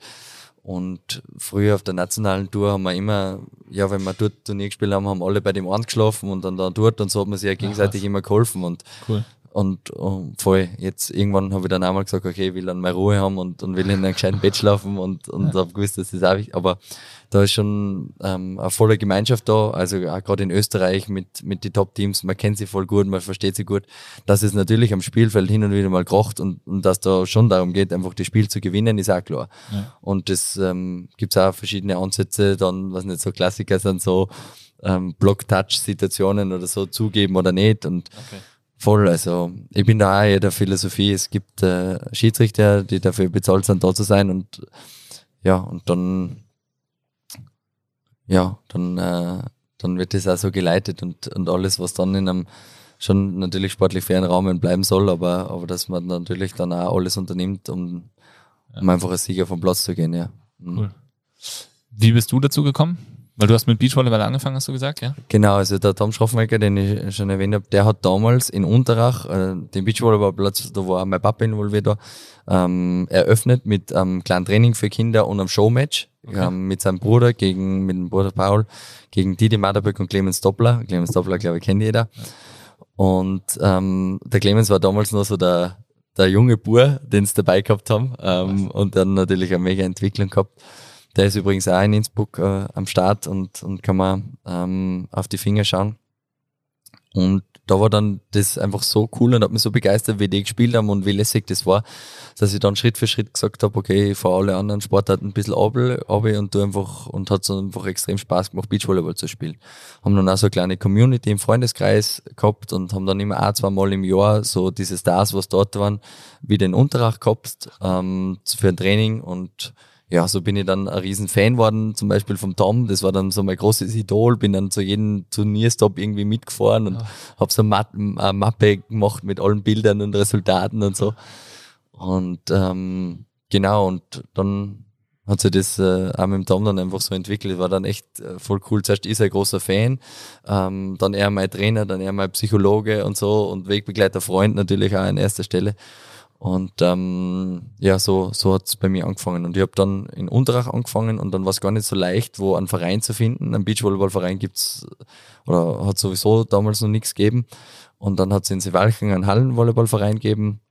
Speaker 2: Und früher auf der nationalen Tour haben wir immer, ja, wenn wir dort Turnier gespielt haben, haben alle bei dem einen geschlafen und dann da dort und so hat man sich ja gegenseitig Ach, immer geholfen und,
Speaker 1: cool.
Speaker 2: Und, und voll, jetzt irgendwann habe ich dann einmal gesagt, okay, ich will dann mal Ruhe haben und, und will in einem gescheiten Bett schlafen und, und ja. habe gewusst, dass das auch wichtig, aber da ist schon ähm, eine volle Gemeinschaft da, also auch gerade in Österreich mit, mit den Top-Teams, man kennt sie voll gut, man versteht sie gut, dass es natürlich am Spielfeld hin und wieder mal kracht und, und dass da schon darum geht, einfach das Spiel zu gewinnen, ist auch klar.
Speaker 1: Ja.
Speaker 2: Und das ähm, gibt auch verschiedene Ansätze, dann, was nicht so Klassiker sind, so ähm, Block-Touch-Situationen oder so zugeben oder nicht und
Speaker 1: okay.
Speaker 2: Voll, also ich bin da auch eher der Philosophie, es gibt äh, Schiedsrichter, die dafür bezahlt sind, da zu sein und ja, und dann ja, dann, äh, dann wird das auch so geleitet und, und alles, was dann in einem schon natürlich sportlich fairen Rahmen bleiben soll, aber, aber dass man natürlich dann auch alles unternimmt, um, um einfach als Sieger vom Platz zu gehen, ja.
Speaker 1: Mhm. Cool. Wie bist du dazu gekommen? Weil du hast mit Beachvolleyball angefangen, hast du gesagt, ja?
Speaker 2: Genau, also der Tom Schroffenegger, den ich schon erwähnt habe, der hat damals in Unterach äh, den Beachvolleyballplatz, da war mein Papa involviert da, ähm, eröffnet mit einem ähm, kleinen Training für Kinder und einem Showmatch okay. ähm, mit seinem Bruder gegen, mit dem Bruder Paul, gegen Didi Maderböck und Clemens Doppler. Clemens Doppler, glaube ich, kennt jeder. Ja. Und ähm, der Clemens war damals noch so der, der junge Bur, den sie dabei gehabt haben ähm, und dann natürlich eine mega Entwicklung gehabt. Der ist übrigens auch in Innsbruck äh, am Start und, und kann man ähm, auf die Finger schauen. Und da war dann das einfach so cool und hat mich so begeistert, wie die gespielt haben und wie lässig das war, dass ich dann Schritt für Schritt gesagt habe, okay, ich fahre alle anderen Sportarten ein bisschen ab, und tu einfach und hat so einfach extrem Spaß gemacht, Beachvolleyball zu spielen. Haben dann auch so eine kleine Community im Freundeskreis gehabt und haben dann immer ein, zwei Mal im Jahr so diese Stars, was dort waren, wieder in Unterach gehabt ähm, für ein Training und ja, so bin ich dann ein riesen Fan worden, zum Beispiel vom Tom, das war dann so mein großes Idol, bin dann zu jedem Turnierstop irgendwie mitgefahren und ja. habe so eine, Mappe gemacht mit allen Bildern und Resultaten und so. Und ähm, genau, und dann hat sich das äh, auch mit dem Tom dann einfach so entwickelt. War dann echt äh, voll cool. Zuerst ist er ein großer Fan, ähm, dann er mein Trainer, dann er mein Psychologe und so und Wegbegleiter Freund natürlich auch an erster Stelle. Und ähm, ja, so, so hat's bei mir angefangen. Und ich habe dann in Unterach angefangen und dann war es gar nicht so leicht, wo einen Verein zu finden. Ein Beachvolleyballverein gibt's oder hat sowieso damals noch nichts gegeben. Und dann hat es in Sewalchen einen Hallenvolleyballverein gegeben,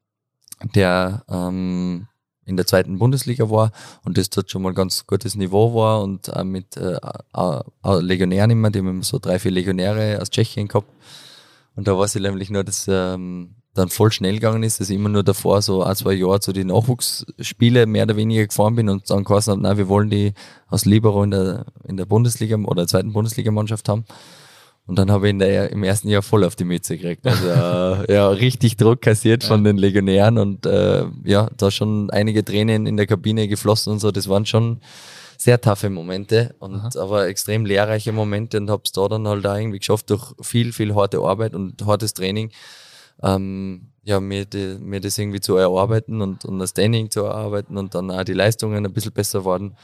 Speaker 2: der ähm, in der zweiten Bundesliga war und das dort schon mal ganz gutes Niveau war und äh, mit äh, äh, Legionären immer, die haben so drei, vier Legionäre aus Tschechien gehabt. Und da war sie nämlich nur, dass ähm, dann voll schnell gegangen ist, dass ich immer nur davor so ein, zwei Jahre zu den Nachwuchsspiele mehr oder weniger gefahren bin und dann geheißen habe, nein, wir wollen die aus Libero in der, in der Bundesliga oder der zweiten Bundesligamannschaft haben. Und dann habe ich in der, im ersten Jahr voll auf die Mütze gekriegt. Also äh, [LAUGHS] ja, richtig Druck kassiert von den Legionären und äh, ja, da schon einige Tränen in der Kabine geflossen und so. Das waren schon sehr taffe Momente und Aha. aber extrem lehrreiche Momente und habe es da dann halt auch irgendwie geschafft durch viel, viel harte Arbeit und hartes Training ähm, ja, mir, die, mir das irgendwie zu erarbeiten und, und das Training zu erarbeiten und dann auch die Leistungen ein bisschen besser worden.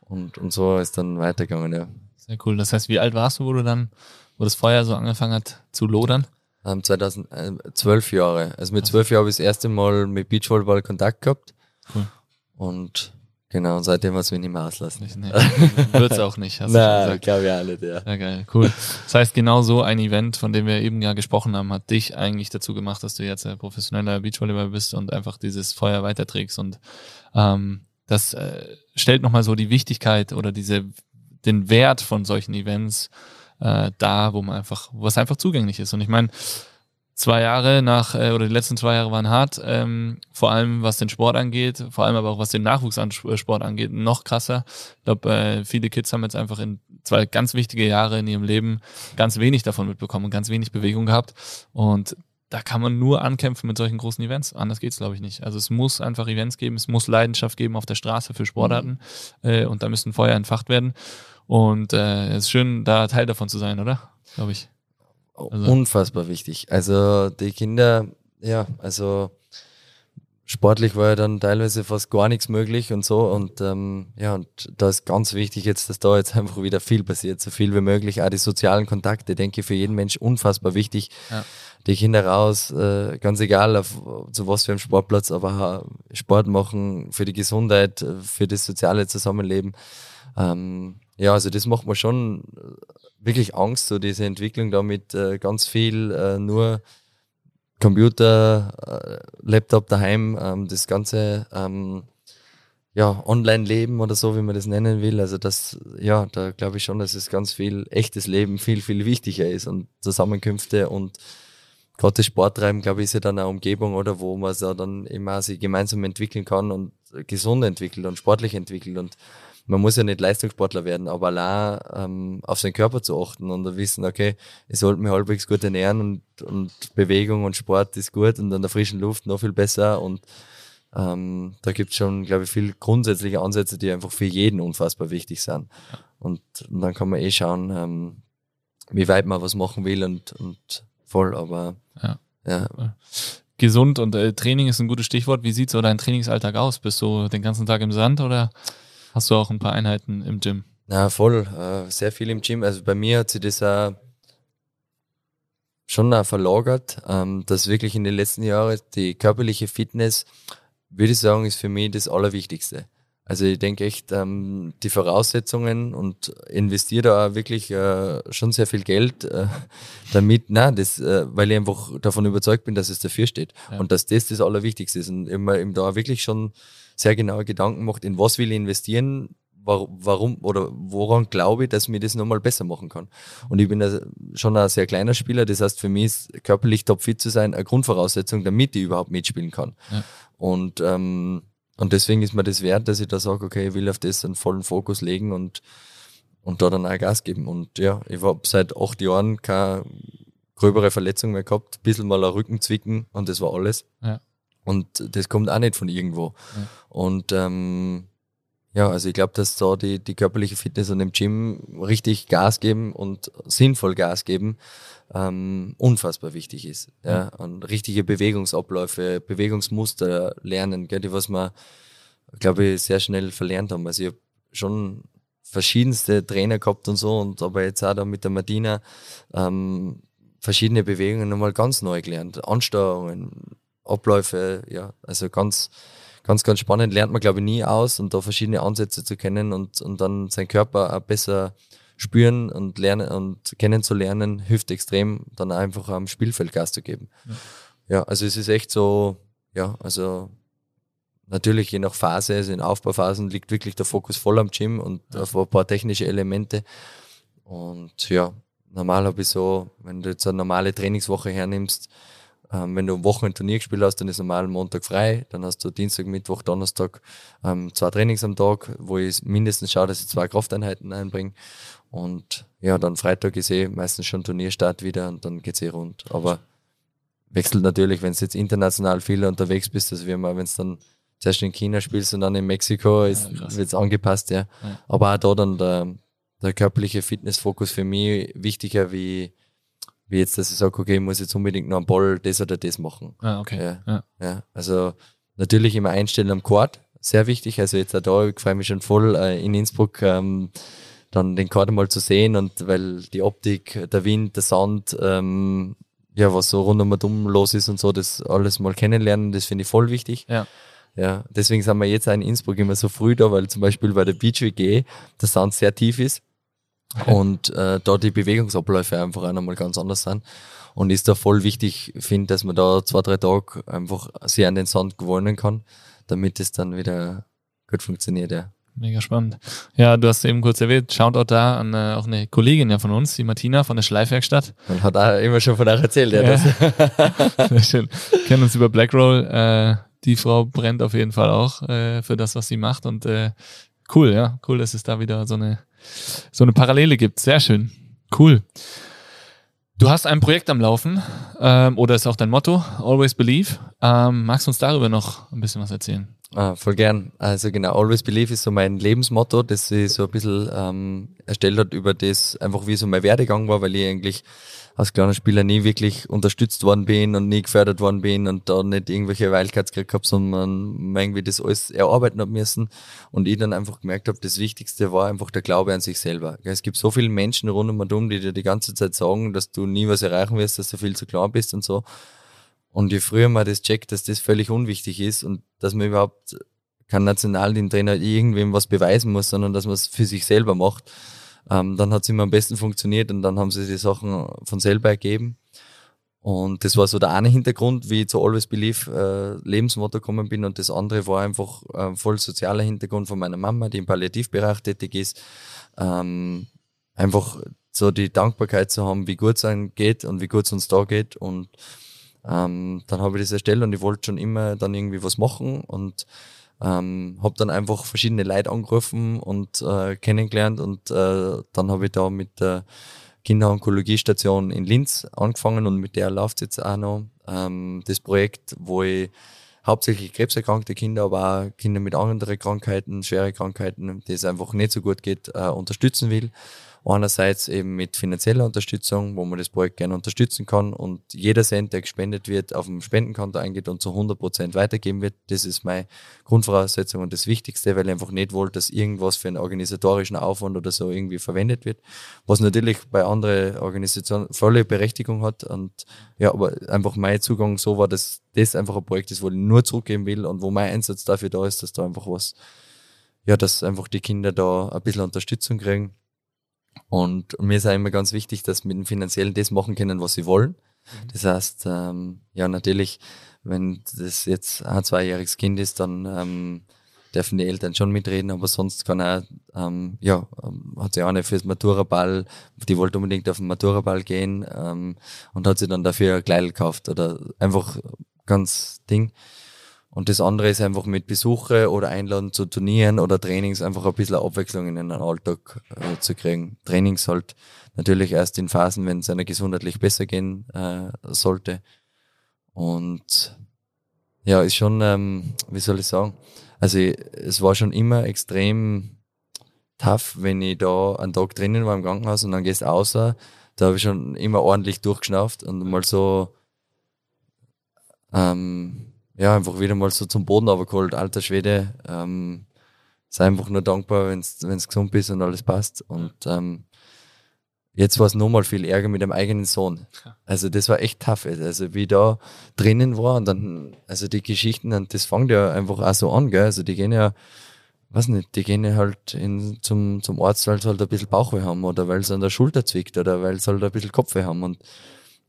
Speaker 2: Und, und so ist dann weitergegangen, ja.
Speaker 1: Sehr cool. Das heißt, wie alt warst du, wo du dann, wo das Feuer so angefangen hat zu lodern?
Speaker 2: Ähm, 2012 Jahre. Also mit zwölf Jahren habe ich das erste Mal mit Beachvolleyball Kontakt gehabt.
Speaker 1: Cool.
Speaker 2: Und Genau, und seitdem es mich nicht mehr auslassen.
Speaker 1: Nee. Wird es auch nicht, hast [LAUGHS]
Speaker 2: Nein, glaube ich auch nicht, ja.
Speaker 1: Ja, geil, cool. Das heißt, genau so ein Event, von dem wir eben ja gesprochen haben, hat dich eigentlich dazu gemacht, dass du jetzt ein professioneller Beachvolleyball bist und einfach dieses Feuer weiterträgst. Und ähm, das äh, stellt nochmal so die Wichtigkeit oder diese den Wert von solchen Events äh, da, wo man einfach, wo es einfach zugänglich ist. Und ich meine, zwei Jahre nach, äh, oder die letzten zwei Jahre waren hart, ähm, vor allem was den Sport angeht, vor allem aber auch was den Nachwuchssport angeht, noch krasser. Ich glaube, äh, viele Kids haben jetzt einfach in zwei ganz wichtige Jahre in ihrem Leben ganz wenig davon mitbekommen und ganz wenig Bewegung gehabt. Und da kann man nur ankämpfen mit solchen großen Events. Anders geht's glaube ich, nicht. Also es muss einfach Events geben, es muss Leidenschaft geben auf der Straße für Sportarten mhm. äh, und da müssen Feuer entfacht werden. Und äh, es ist schön, da Teil davon zu sein, oder? Glaube ich.
Speaker 2: Also. Unfassbar wichtig. Also die Kinder, ja, also sportlich war ja dann teilweise fast gar nichts möglich und so. Und ähm, ja, und da ist ganz wichtig jetzt, dass da jetzt einfach wieder viel passiert, so viel wie möglich. Auch die sozialen Kontakte, denke ich, für jeden Mensch unfassbar wichtig. Ja. Die Kinder raus, äh, ganz egal auf, zu was für einem Sportplatz, aber Sport machen für die Gesundheit, für das soziale Zusammenleben. Ähm, ja, also das macht mir schon wirklich Angst, so diese Entwicklung da mit äh, ganz viel äh, nur Computer, äh, Laptop daheim, ähm, das ganze ähm, ja, Online-Leben oder so, wie man das nennen will. Also das, ja, da glaube ich schon, dass es ganz viel echtes Leben viel, viel wichtiger ist und Zusammenkünfte und gerade das Sporttreiben, glaube ich, ist ja dann eine Umgebung, oder wo man sich dann immer sich gemeinsam entwickeln kann und gesund entwickelt und sportlich entwickelt und man muss ja nicht Leistungssportler werden, aber allein ähm, auf seinen Körper zu achten und wissen, okay, ich sollte mich halbwegs gut ernähren und, und Bewegung und Sport ist gut und an der frischen Luft noch viel besser und ähm, da gibt es schon, glaube ich, viel grundsätzliche Ansätze, die einfach für jeden unfassbar wichtig sind. Und, und dann kann man eh schauen, ähm, wie weit man was machen will und, und voll, aber
Speaker 1: ja. ja. Gesund und äh, Training ist ein gutes Stichwort. Wie sieht so dein Trainingsalltag aus? Bist du den ganzen Tag im Sand oder? Hast du auch ein paar Einheiten im Gym?
Speaker 2: Na, voll. Äh, sehr viel im Gym. Also bei mir hat sich das auch schon auch verlagert, ähm, dass wirklich in den letzten Jahren die körperliche Fitness, würde ich sagen, ist für mich das Allerwichtigste. Also ich denke echt, ähm, die Voraussetzungen und investiere da auch wirklich äh, schon sehr viel Geld äh, [LAUGHS] damit, na, das, äh, weil ich einfach davon überzeugt bin, dass es dafür steht ja. und dass das das Allerwichtigste ist und immer eben da wirklich schon sehr genaue Gedanken macht, in was will ich investieren, warum oder woran glaube ich, dass mir das nochmal besser machen kann. Und ich bin schon ein sehr kleiner Spieler, das heißt für mich ist körperlich topfit zu sein eine Grundvoraussetzung, damit ich überhaupt mitspielen kann. Ja. Und, ähm, und deswegen ist mir das wert, dass ich da sage, okay, ich will auf das einen vollen Fokus legen und, und da dann auch Gas geben. Und ja, ich habe seit acht Jahren keine gröbere Verletzung mehr gehabt, ein bisschen mal ein Rückenzwicken und das war alles. Ja. Und das kommt auch nicht von irgendwo. Ja. Und ähm, ja, also ich glaube, dass da die, die körperliche Fitness und im Gym richtig Gas geben und sinnvoll Gas geben ähm, unfassbar wichtig ist. Ja? Und richtige Bewegungsabläufe, Bewegungsmuster lernen, gell, die was wir, glaube ich, sehr schnell verlernt haben. Also ich habe schon verschiedenste Trainer gehabt und so und aber jetzt auch da mit der Martina ähm, verschiedene Bewegungen nochmal ganz neu gelernt. Ansteuerungen, Abläufe, ja, also ganz, ganz, ganz spannend. Lernt man, glaube ich, nie aus und da verschiedene Ansätze zu kennen und, und dann seinen Körper auch besser spüren und lernen und kennenzulernen, hilft extrem, dann einfach am Spielfeld Gas zu geben. Ja. ja, also es ist echt so, ja, also natürlich je nach Phase, also in Aufbauphasen liegt wirklich der Fokus voll am Gym und ja. auf ein paar technische Elemente. Und ja, normal habe ich so, wenn du jetzt eine normale Trainingswoche hernimmst, ähm, wenn du am Wochenende Turnier gespielt hast, dann ist normal Montag frei, dann hast du Dienstag, Mittwoch, Donnerstag ähm, zwei Trainings am Tag, wo ich mindestens schaue, dass ich zwei Krafteinheiten einbringe. Und ja, dann Freitag ist eh meistens schon Turnierstart wieder und dann geht's eh rund. Aber wechselt natürlich, wenn du jetzt international viel unterwegs bist, also wie man, wenn es dann zuerst in China spielst und dann in Mexiko, ist, ja, wird's angepasst, ja. ja. Aber auch da dann der, der körperliche Fitnessfokus für mich wichtiger wie wie jetzt, dass ich sage, okay, ich muss jetzt unbedingt noch einen Ball das oder das machen.
Speaker 1: Ah, okay.
Speaker 2: Ja, ja. ja. Also natürlich immer einstellen am Court, sehr wichtig. Also jetzt auch da, ich freue mich schon voll äh, in Innsbruck, ähm, dann den Court mal zu sehen und weil die Optik, der Wind, der Sand, ähm, ja, was so rund um und um los ist und so, das alles mal kennenlernen, das finde ich voll wichtig.
Speaker 1: Ja.
Speaker 2: Ja, deswegen sind wir jetzt auch in Innsbruck immer so früh da, weil zum Beispiel bei der Beach WG der Sound sehr tief ist okay. und äh, da die Bewegungsabläufe einfach nochmal ganz anders sind. Und ist da voll wichtig, finde, dass man da zwei, drei Tage einfach sehr an den Sound gewöhnen kann, damit es dann wieder gut funktioniert, ja.
Speaker 1: Mega spannend. Ja, du hast eben kurz erwähnt, Shoutout da an äh, auch eine Kollegin ja von uns, die Martina von der Schleifwerkstatt.
Speaker 2: Man hat auch immer schon von euch erzählt, ja. ja. [LAUGHS]
Speaker 1: Sehr schön. Kennen uns über Blackroll. Äh, die Frau brennt auf jeden Fall auch äh, für das, was sie macht. Und äh, cool, ja, cool, dass es da wieder so eine, so eine Parallele gibt. Sehr schön. Cool. Du hast ein Projekt am Laufen, ähm, oder ist auch dein Motto, Always Believe. Ähm, magst du uns darüber noch ein bisschen was erzählen?
Speaker 2: Ah, voll gern. Also genau, Always Believe ist so mein Lebensmotto, das sich so ein bisschen ähm, erstellt hat über das, einfach wie so mein Werdegang war, weil ich eigentlich als kleiner Spieler nie wirklich unterstützt worden bin und nie gefördert worden bin und da nicht irgendwelche Wildcards gekriegt habe, sondern irgendwie das alles erarbeiten habe müssen und ich dann einfach gemerkt habe, das Wichtigste war einfach der Glaube an sich selber. Es gibt so viele Menschen rund um und um, die dir die ganze Zeit sagen, dass du nie was erreichen wirst, dass du viel zu klein bist und so. Und je früher man das checkt, dass das völlig unwichtig ist und dass man überhaupt kein Nationalteam-Trainer irgendwem was beweisen muss, sondern dass man es für sich selber macht, ähm, dann hat es immer am besten funktioniert und dann haben sie die Sachen von selber ergeben. Und das war so der eine Hintergrund, wie ich zu Always Believe äh, Lebensmotto gekommen bin. Und das andere war einfach äh, voll sozialer Hintergrund von meiner Mama, die im Palliativbereich tätig ist. Ähm, einfach so die Dankbarkeit zu haben, wie gut es einem geht und wie gut es uns da geht. Und ähm, dann habe ich das erstellt und ich wollte schon immer dann irgendwie was machen und ähm, habe dann einfach verschiedene Leute angerufen und äh, kennengelernt und äh, dann habe ich da mit der Kinderonkologiestation in Linz angefangen und mit der läuft jetzt auch noch ähm, das Projekt, wo ich hauptsächlich krebserkrankte Kinder, aber auch Kinder mit anderen Krankheiten, schwere Krankheiten, die es einfach nicht so gut geht, äh, unterstützen will. Einerseits eben mit finanzieller Unterstützung, wo man das Projekt gerne unterstützen kann und jeder Cent, der gespendet wird, auf dem Spendenkonto eingeht und zu 100 Prozent weitergeben wird. Das ist meine Grundvoraussetzung und das Wichtigste, weil ich einfach nicht wollte, dass irgendwas für einen organisatorischen Aufwand oder so irgendwie verwendet wird, was natürlich bei anderen Organisationen volle Berechtigung hat und ja, aber einfach mein Zugang so war, dass das einfach ein Projekt ist, wo ich nur zurückgeben will und wo mein Einsatz dafür da ist, dass da einfach was, ja, dass einfach die Kinder da ein bisschen Unterstützung kriegen und mir ist auch immer ganz wichtig, dass mit dem Finanziellen das machen können, was sie wollen. Mhm. Das heißt, ähm, ja, natürlich, wenn das jetzt ein zweijähriges Kind ist, dann ähm, dürfen die Eltern schon mitreden, aber sonst kann er, ähm, ja, ähm, hat sie auch eine fürs Maturaball, die wollte unbedingt auf den Maturaball gehen ähm, und hat sie dann dafür ein Kleid gekauft oder einfach ganz Ding. Und das andere ist einfach mit Besuche oder Einladen zu Turnieren oder Trainings einfach ein bisschen Abwechslung in den Alltag äh, zu kriegen. Trainings halt natürlich erst in Phasen, wenn es einer gesundheitlich besser gehen äh, sollte. Und ja, ist schon, ähm, wie soll ich sagen, also ich, es war schon immer extrem tough, wenn ich da einen Tag drinnen war im Krankenhaus und dann gehst außer, da habe ich schon immer ordentlich durchgeschnauft und mal so ähm, ja, einfach wieder mal so zum Boden runtergeholt. Alter Schwede, ähm, sei einfach nur dankbar, wenn es gesund bist und alles passt. Und ähm, jetzt war es nochmal viel Ärger mit dem eigenen Sohn. Also das war echt tough. Also wie ich da drinnen war und dann, also die Geschichten, und das fängt ja einfach auch so an, gell? Also die gehen ja, weiß nicht, die gehen ja halt in, zum, zum Arzt, weil sie halt ein bisschen Bauchweh haben oder weil sie an der Schulter zwickt oder weil sie halt ein bisschen Kopfweh haben. Und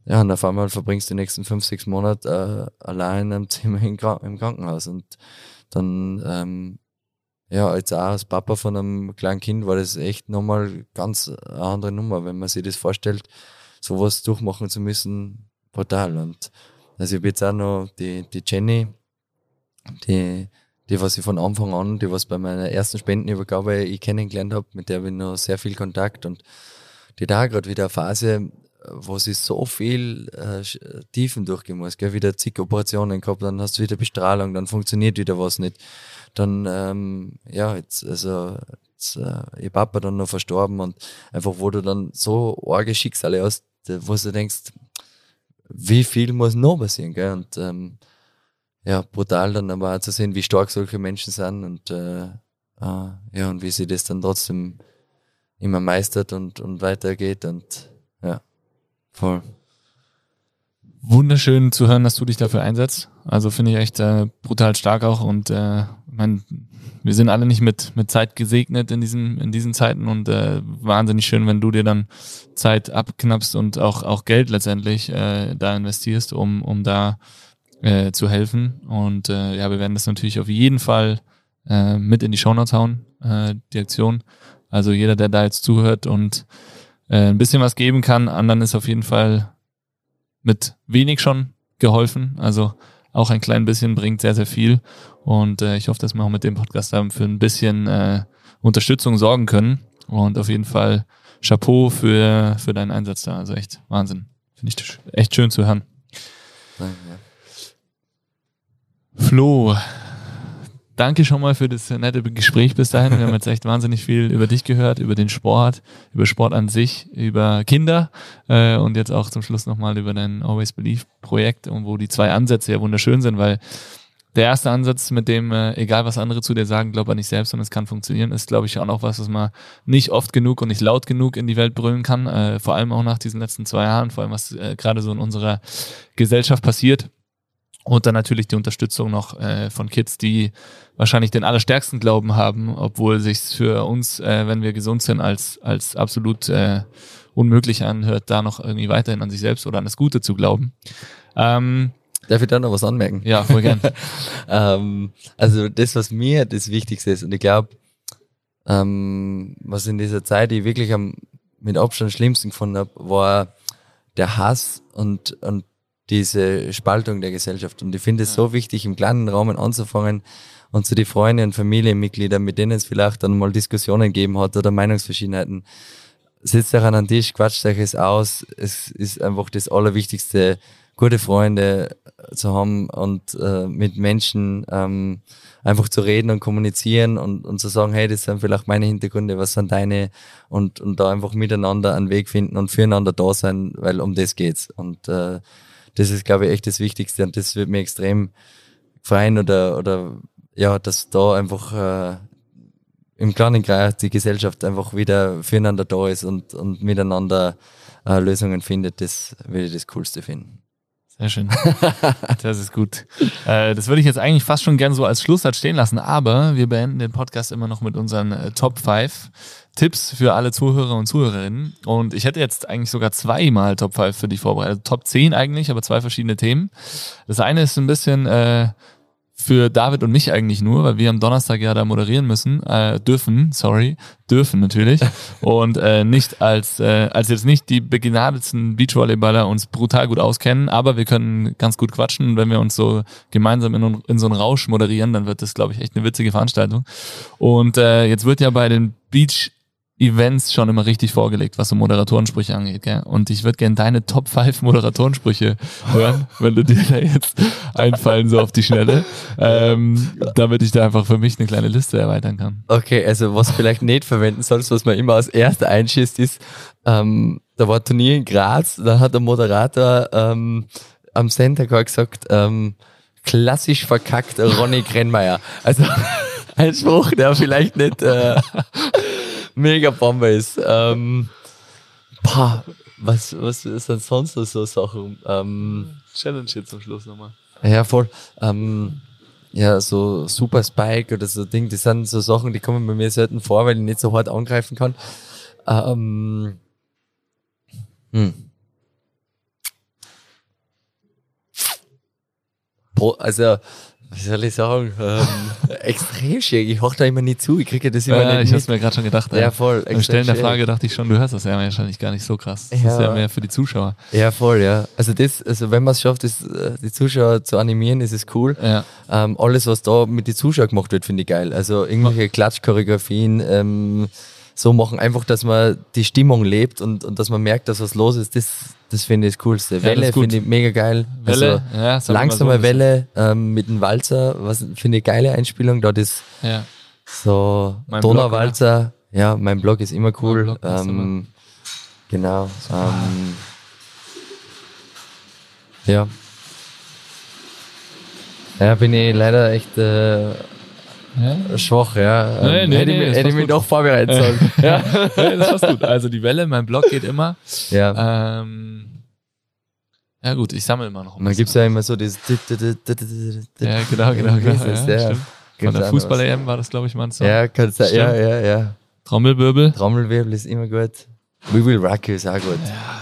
Speaker 2: ja, und auf einmal verbringst du die nächsten fünf, sechs Monate äh, allein in einem Zimmer im, im Krankenhaus. Und dann, ähm, ja, jetzt auch als Papa von einem kleinen Kind war das echt nochmal ganz eine andere Nummer, wenn man sich das vorstellt, sowas durchmachen zu müssen, brutal. Und also ich habe jetzt auch noch die, die Jenny, die, die, was ich von Anfang an, die was bei meiner ersten Spendenübergabe ich kennengelernt habe, mit der habe ich noch sehr viel Kontakt und die da gerade wieder eine Phase, wo sie so viel äh, Tiefen durchgehen muss, gell? wieder zig Operationen gehabt, dann hast du wieder Bestrahlung, dann funktioniert wieder was nicht. Dann, ähm, ja, jetzt, also, jetzt, äh, ihr Papa dann noch verstorben und einfach, wo du dann so arge Schicksale hast, wo du denkst, wie viel muss noch passieren, gell? Und, ähm, ja, brutal dann aber auch zu sehen, wie stark solche Menschen sind und, äh, äh, ja, und wie sie das dann trotzdem immer meistert und, und weitergeht und. Voll.
Speaker 1: Wunderschön zu hören, dass du dich dafür einsetzt. Also finde ich echt äh, brutal stark auch und äh, mein, wir sind alle nicht mit, mit Zeit gesegnet in diesen, in diesen Zeiten und äh, wahnsinnig schön, wenn du dir dann Zeit abknappst und auch, auch Geld letztendlich äh, da investierst, um, um da äh, zu helfen. Und äh, ja, wir werden das natürlich auf jeden Fall äh, mit in die Shownotes hauen, äh, die Aktion. Also jeder, der da jetzt zuhört und äh, ein bisschen was geben kann, anderen ist auf jeden Fall mit wenig schon geholfen. Also auch ein klein bisschen bringt sehr, sehr viel. Und äh, ich hoffe, dass wir auch mit dem Podcast haben für ein bisschen äh, Unterstützung sorgen können. Und auf jeden Fall Chapeau für, für deinen Einsatz da. Also echt Wahnsinn. Finde ich echt schön zu hören. Danke. Flo, danke schon mal für das nette Gespräch bis dahin. Wir haben jetzt echt wahnsinnig viel über dich gehört, über den Sport, über Sport an sich, über Kinder äh, und jetzt auch zum Schluss nochmal über dein Always Believe Projekt und wo die zwei Ansätze ja wunderschön sind, weil der erste Ansatz, mit dem, äh, egal was andere zu dir sagen, glaub an dich selbst und es kann funktionieren, ist, glaube ich, auch noch was, was man nicht oft genug und nicht laut genug in die Welt brüllen kann. Äh, vor allem auch nach diesen letzten zwei Jahren, vor allem was äh, gerade so in unserer Gesellschaft passiert. Und dann natürlich die Unterstützung noch äh, von Kids, die wahrscheinlich den allerstärksten Glauben haben, obwohl sich für uns, äh, wenn wir gesund sind, als, als absolut äh, unmöglich anhört, da noch irgendwie weiterhin an sich selbst oder an das Gute zu glauben.
Speaker 2: Ähm, Darf ich da noch was anmerken?
Speaker 1: Ja, voll gern. [LAUGHS]
Speaker 2: ähm, also das, was mir das Wichtigste ist, und ich glaube, ähm, was in dieser Zeit ich wirklich am mit Abstand schlimmsten gefunden habe, war der Hass und, und diese Spaltung der Gesellschaft. Und ich finde es so wichtig, im kleinen Rahmen anzufangen und zu den Freunden und Familienmitgliedern, mit denen es vielleicht dann mal Diskussionen gegeben hat oder Meinungsverschiedenheiten, sitzt euch an einen Tisch, quatscht euch es aus. Es ist einfach das Allerwichtigste, gute Freunde zu haben und äh, mit Menschen ähm, einfach zu reden und kommunizieren und, und zu sagen, hey, das sind vielleicht meine Hintergründe, was sind deine und, und da einfach miteinander einen Weg finden und füreinander da sein, weil um das geht's. Und äh, das ist, glaube ich, echt das Wichtigste und das wird mir extrem freuen oder, oder ja, dass da einfach äh, im kleinen Kreis die Gesellschaft einfach wieder füreinander da ist und, und miteinander äh, Lösungen findet, das würde ich das Coolste finden.
Speaker 1: Sehr schön. [LAUGHS] Das ist gut. Äh, das würde ich jetzt eigentlich fast schon gern so als Schlusssatz stehen lassen, aber wir beenden den Podcast immer noch mit unseren äh, Top 5 Tipps für alle Zuhörer und Zuhörerinnen. Und ich hätte jetzt eigentlich sogar zweimal Top 5 für dich vorbereitet. Also Top 10 eigentlich, aber zwei verschiedene Themen. Das eine ist ein bisschen äh, für David und mich eigentlich nur, weil wir am Donnerstag ja da moderieren müssen, äh, dürfen, sorry, dürfen natürlich [LAUGHS] und äh, nicht als äh, als jetzt nicht die begnadetsten Beachvolleyballer uns brutal gut auskennen, aber wir können ganz gut quatschen. Wenn wir uns so gemeinsam in, in so einen Rausch moderieren, dann wird das, glaube ich, echt eine witzige Veranstaltung. Und äh, jetzt wird ja bei den Beach Events schon immer richtig vorgelegt, was so Moderatorensprüche angeht. Gell? Und ich würde gerne deine Top 5 Moderatorensprüche hören, wenn du dir da jetzt einfallen, so auf die Schnelle, ähm, damit ich da einfach für mich eine kleine Liste erweitern kann.
Speaker 2: Okay, also was vielleicht nicht verwenden sollst, was man immer als erster einschießt, ist, ähm, da war ein Turnier in Graz, da hat der Moderator ähm, am Center gesagt, ähm, klassisch verkackt Ronny Krenmeier. Also [LAUGHS] ein Spruch, der vielleicht nicht... Äh, mega Bombe ist. Ähm, pah, was, was ist denn sonst noch so Sachen? Ähm,
Speaker 1: Challenge hier zum Schluss nochmal.
Speaker 2: Ja, voll. Ähm, ja, so Super Spike oder so Ding, das sind so Sachen, die kommen bei mir selten vor, weil ich nicht so hart angreifen kann. Ähm, hm. Also, wie soll ich sagen, ähm, [LAUGHS] extrem schwierig. Ich hoch da immer nie zu. Ich kriege das immer
Speaker 1: ja,
Speaker 2: nicht.
Speaker 1: Ich hab's mir gerade schon gedacht.
Speaker 2: Ja, voll.
Speaker 1: Beim Stellen der Frage dachte ich schon, du hörst das ja wahrscheinlich gar nicht so krass. Das ja. ist ja mehr für die Zuschauer.
Speaker 2: Ja, voll, ja. Also das, also wenn man es schafft, das, äh, die Zuschauer zu animieren, ist es cool. Ja. Ähm, alles, was da mit den Zuschauern gemacht wird, finde ich geil. Also irgendwelche Klatschchoreografien, ähm, so machen, einfach, dass man die Stimmung lebt und, und dass man merkt, dass was los ist, das, das finde ich das Coolste. Welle ja, finde ich mega geil.
Speaker 1: Welle,
Speaker 2: also, ja, langsame so Welle ähm, mit dem Walzer, was finde ich geile Einspielung. Da das ja. so mein Donauwalzer. Blog, ja, mein Blog ist immer cool. Ähm, immer. Genau. Ähm, ja. Ja, bin ich leider echt äh, ja? Schwach, ja.
Speaker 1: Nee, nee, hätte, nee,
Speaker 2: hätte ich mich doch vorbereiten sollen. [LAUGHS]
Speaker 1: ja, nee, das war's gut. Also die Welle, mein Blog geht immer.
Speaker 2: Ja.
Speaker 1: Ähm, Ja gut, ich sammle immer noch.
Speaker 2: Und dann gibt es ja immer so dieses. [LAUGHS]
Speaker 1: Ja, genau, genau, genau.
Speaker 2: ist das?
Speaker 1: Ja,
Speaker 2: Ja.
Speaker 1: Von der Fußball-EM war das, glaube ich, mal ein. Song.
Speaker 2: Ja, kannst du, ja, ja, ja.
Speaker 1: Trommelwirbel.
Speaker 2: Trommelwirbel ist immer gut. We Will Rock You ist auch gut.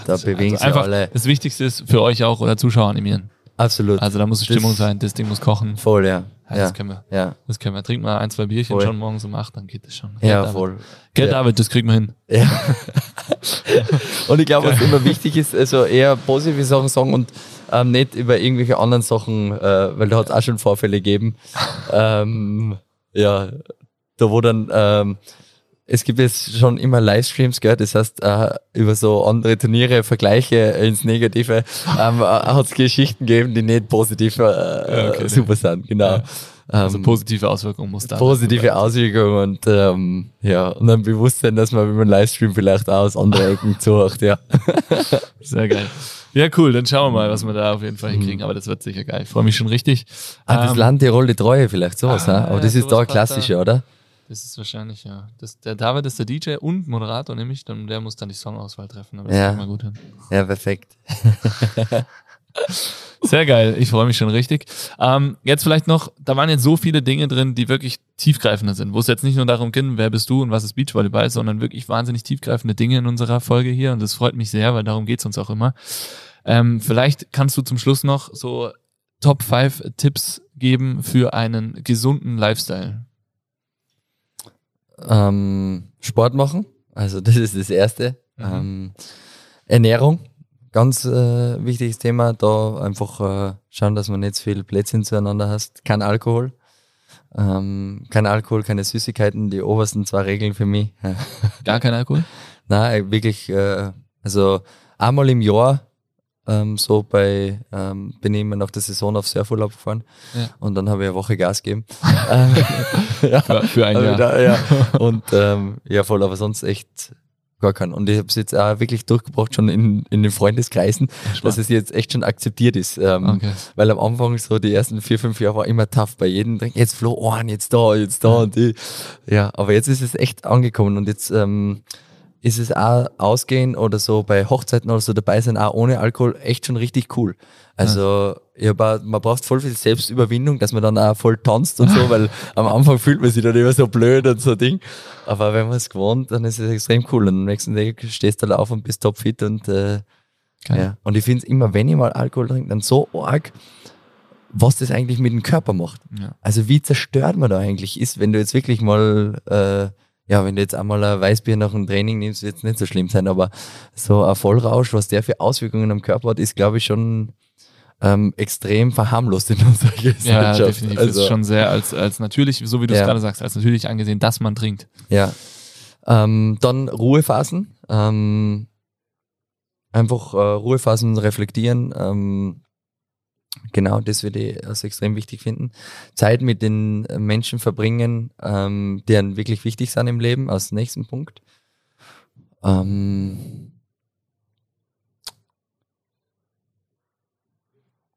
Speaker 2: da bewegen sich
Speaker 1: einfach,
Speaker 2: alle.
Speaker 1: Das Wichtigste ist für euch auch oder Zuschauer animieren.
Speaker 2: Absolut.
Speaker 1: Also da muss
Speaker 2: Das-
Speaker 1: Stimmung sein, das Ding muss kochen.
Speaker 2: Voll, ja.
Speaker 1: Ja,
Speaker 2: Ja,
Speaker 1: Das können wir.
Speaker 2: ja,
Speaker 1: Das können wir. Trinken mal ein, zwei Bierchen
Speaker 2: Voll.
Speaker 1: schon morgens um acht, dann geht das schon.
Speaker 2: ja,
Speaker 1: David.
Speaker 2: voll.
Speaker 1: Gell,
Speaker 2: Ja.
Speaker 1: David, das kriegen wir hin.
Speaker 2: Ja. [LAUGHS] und ich glaube, was immer wichtig ist, also eher positive Sachen sagen und ähm, nicht über irgendwelche anderen Sachen, äh, weil da hat es auch schon Vorfälle gegeben. [LAUGHS] ähm, ja, da wo dann, ähm, es gibt jetzt schon immer Livestreams, gell? das heißt, äh, über so andere Turniere, Vergleiche ins Negative, ähm, hat es Geschichten gegeben, die nicht positiv äh,
Speaker 1: okay,
Speaker 2: super sind, genau.
Speaker 1: Ja. Also
Speaker 2: Ähm,
Speaker 1: positive Auswirkungen muss da.
Speaker 2: positive Auswirkungen und ähm, ja, und dann Bewusstsein, dass man, wenn man Livestream vielleicht auch aus anderen Ecken [LAUGHS] zuhört, ja.
Speaker 1: Sehr geil. Ja, cool. Dann schauen wir mal, was wir da auf jeden Fall hinkriegen. Aber das wird sicher geil. Ich freue mich schon richtig.
Speaker 2: Ah, das
Speaker 1: Ähm,
Speaker 2: Land Tirol die Treue vielleicht, sowas,
Speaker 1: ah,
Speaker 2: ne? aber
Speaker 1: ja,
Speaker 2: das ist da klassischer, oder?
Speaker 1: Das ist wahrscheinlich, ja. Das, der David ist der DJ und Moderator, nämlich. Dann, der muss dann die Songauswahl treffen. Aber das
Speaker 2: Ja.
Speaker 1: wir gut hin.
Speaker 2: Ja, perfekt. [LAUGHS]
Speaker 1: Sehr geil. Ich freue mich schon richtig. Ähm, jetzt vielleicht noch, da waren jetzt so viele Dinge drin, die wirklich tiefgreifender sind, wo es jetzt nicht nur darum ging, wer bist du und was ist Beachvolleyball, sondern wirklich wahnsinnig tiefgreifende Dinge in unserer Folge hier. Und das freut mich sehr, weil darum geht's uns auch immer. Ähm, vielleicht kannst du zum Schluss noch so Top 5 Tipps geben für einen gesunden Lifestyle.
Speaker 2: Ähm, Sport machen, also das ist das Erste.
Speaker 1: Mhm.
Speaker 2: Ähm, Ernährung, ganz äh, wichtiges Thema. Da einfach äh, schauen, dass man nicht zu viel Plätzchen zueinander hast. Kein Alkohol. Ähm, kein Alkohol, keine Süßigkeiten, die obersten zwei Regeln für mich. [LAUGHS]
Speaker 1: Gar kein Alkohol?
Speaker 2: Nein, wirklich, äh, also einmal im Jahr, ähm, so bei, ähm, immer nach der Saison auf Surfurlaub gefahren
Speaker 1: Ja.
Speaker 2: und dann habe ich eine Woche Gas gegeben. [LAUGHS] Ähm, [LAUGHS] ja,
Speaker 1: Für, für ein Jahr.
Speaker 2: da, ja. [LAUGHS] Und ähm, ja, voll, aber sonst echt gar keinen. Und ich habe es jetzt auch wirklich durchgebracht, schon in, in den Freundeskreisen, dass es jetzt echt schon akzeptiert ist. Ähm,
Speaker 1: Okay.
Speaker 2: Weil am Anfang so die ersten vier, fünf Jahre war immer tough bei jedem. Jetzt Flo, oh, jetzt da, jetzt da und die. Ja, aber jetzt ist es echt angekommen und jetzt ähm, ist es auch ausgehen oder so bei Hochzeiten oder so dabei sein, auch ohne Alkohol, echt schon richtig cool. Also ja, aber man braucht voll viel Selbstüberwindung, dass man dann auch voll tanzt und so, weil [LAUGHS] am Anfang fühlt man sich dann immer so blöd und so Ding. Aber wenn man es gewohnt, dann ist es extrem cool. Und am nächsten Tag stehst du da auf und bist topfit und äh,
Speaker 1: Geil.
Speaker 2: ja. Und ich finde es immer, wenn ich mal Alkohol trinke, dann so arg, was das eigentlich mit dem Körper macht.
Speaker 1: Ja.
Speaker 2: Also wie zerstört man da eigentlich ist, wenn du jetzt wirklich mal, äh, ja, wenn du jetzt einmal ein Weißbier nach dem Training nimmst, wird es nicht so schlimm sein, aber so ein Vollrausch, was der für Auswirkungen am Körper hat, ist, glaube ich, schon ähm, extrem verharmlost in [LAUGHS] unserer
Speaker 1: Ja,
Speaker 2: Gesellschaft.
Speaker 1: definitiv. Das ist schon sehr als, als natürlich, so wie du es
Speaker 2: Ja.
Speaker 1: gerade sagst, als natürlich angesehen, dass man trinkt.
Speaker 2: Ja. Ähm, dann Ruhephasen. Ähm, einfach äh, Ruhephasen reflektieren. Ähm, genau, das würde ich als extrem wichtig finden. Zeit mit den Menschen verbringen, ähm, die einem wirklich wichtig sind im Leben, als nächsten Punkt. Ähm,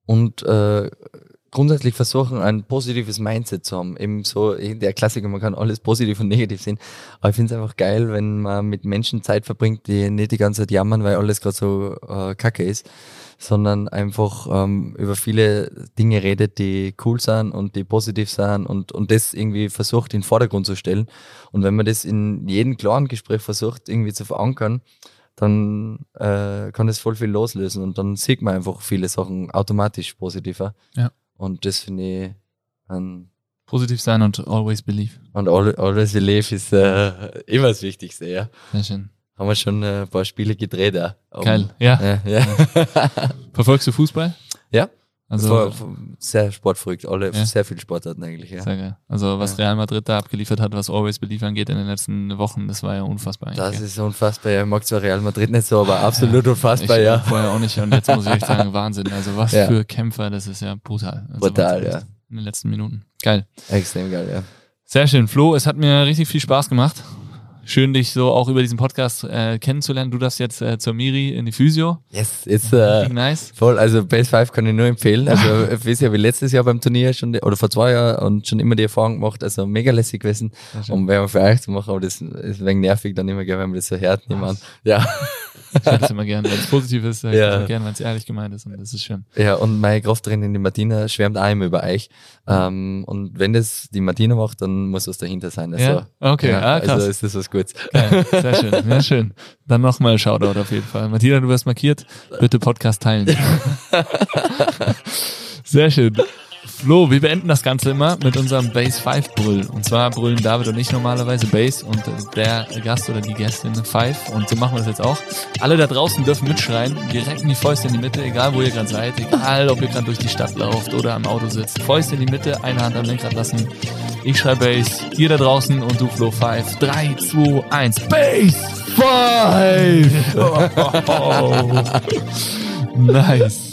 Speaker 2: und äh, grundsätzlich versuchen, ein positives Mindset zu haben. Eben so der Klassiker, man kann alles positiv und negativ sehen. Aber ich finde es einfach geil, wenn man mit Menschen Zeit verbringt, die nicht die ganze Zeit jammern, weil alles gerade so äh, kacke ist, sondern einfach ähm, über viele Dinge redet, die cool sind und die positiv sind und, und das irgendwie versucht in den Vordergrund zu stellen. Und wenn man das in jedem klaren Gespräch versucht, irgendwie zu verankern, dann äh, kann das voll viel loslösen und dann sieht man einfach viele Sachen automatisch positiver.
Speaker 1: Ja.
Speaker 2: Und das finde ich an
Speaker 1: Positiv sein und always believe.
Speaker 2: und Always Believe ist äh, immer das Wichtigste, ja.
Speaker 1: Sehr schön.
Speaker 2: Haben wir schon äh, ein paar Spiele gedreht, ja. Um-
Speaker 1: Geil. Ja.
Speaker 2: Ja, ja. [LAUGHS]
Speaker 1: Verfolgst du Fußball?
Speaker 2: ja.
Speaker 1: Also,
Speaker 2: vor- sehr sportverrückt, alle,
Speaker 1: Ja.
Speaker 2: sehr viele Sportarten eigentlich, ja.
Speaker 1: sehr geil. Also, was. Real Madrid da abgeliefert hat, was Always Believe angeht in den letzten Wochen, das war ja unfassbar. eigentlich,
Speaker 2: Das ist unfassbar, ja. Ich mag zwar Real Madrid nicht so, aber absolut [LAUGHS] unfassbar,
Speaker 1: ich
Speaker 2: ja.
Speaker 1: Vorher auch nicht. Und jetzt muss ich echt sagen, Wahnsinn. Also, was für Kämpfer, das ist ja brutal. Also,
Speaker 2: Brutal, ja.
Speaker 1: In den letzten Minuten. Geil.
Speaker 2: Extrem geil, ja.
Speaker 1: Sehr schön. Flo, es hat mir richtig viel Spaß gemacht. Schön dich so auch über diesen Podcast äh, kennenzulernen. Du darfst jetzt äh, zur Miri in die Physio.
Speaker 2: Yes, ist äh,
Speaker 1: nice.
Speaker 2: voll. Also Base 5 kann ich nur empfehlen. Also [LAUGHS] ich weiß ja, wie letztes Jahr beim Turnier schon, oder vor zwei Jahren und schon immer die Erfahrung gemacht. Also mega lässig gewesen, um Werbung für euch zu machen. Aber das ist wegen nervig dann immer, gell, wenn man das so hört. Niemand. Ja.
Speaker 1: Ich höre das immer gerne, wenn es positiv ist, ich
Speaker 2: Ja.
Speaker 1: gerne, wenn es ehrlich gemeint ist und das ist schön.
Speaker 2: Ja, und meine Krafttrainerin, die Martina, schwärmt auch immer über euch. Ähm, und wenn das die Martina macht, dann muss was dahinter sein. Also,
Speaker 1: Ja? Okay,
Speaker 2: ja,
Speaker 1: ah, krass.
Speaker 2: Also ist das was Gutes.
Speaker 1: Geil, sehr schön, ja, schön. Dann nochmal Shoutout auf jeden Fall. Martina, du wirst markiert. Bitte Podcast teilen. [LAUGHS] Sehr schön. Flo, wir beenden das Ganze immer mit unserem Base 5 Brüll. Und zwar brüllen David und ich normalerweise Base und der Gast oder die Gästin 5. Und so machen wir das jetzt auch. Alle da draußen dürfen mitschreien. Direkt in die Fäuste in die Mitte, egal wo ihr gerade seid. Egal, ob ihr gerade durch die Stadt lauft oder am Auto sitzt. Fäuste in die Mitte, eine Hand am Lenkrad lassen. Ich schreibe Base, ihr da draußen und du Flo 5. 3, 2, 1. Base 5! Oh, nice.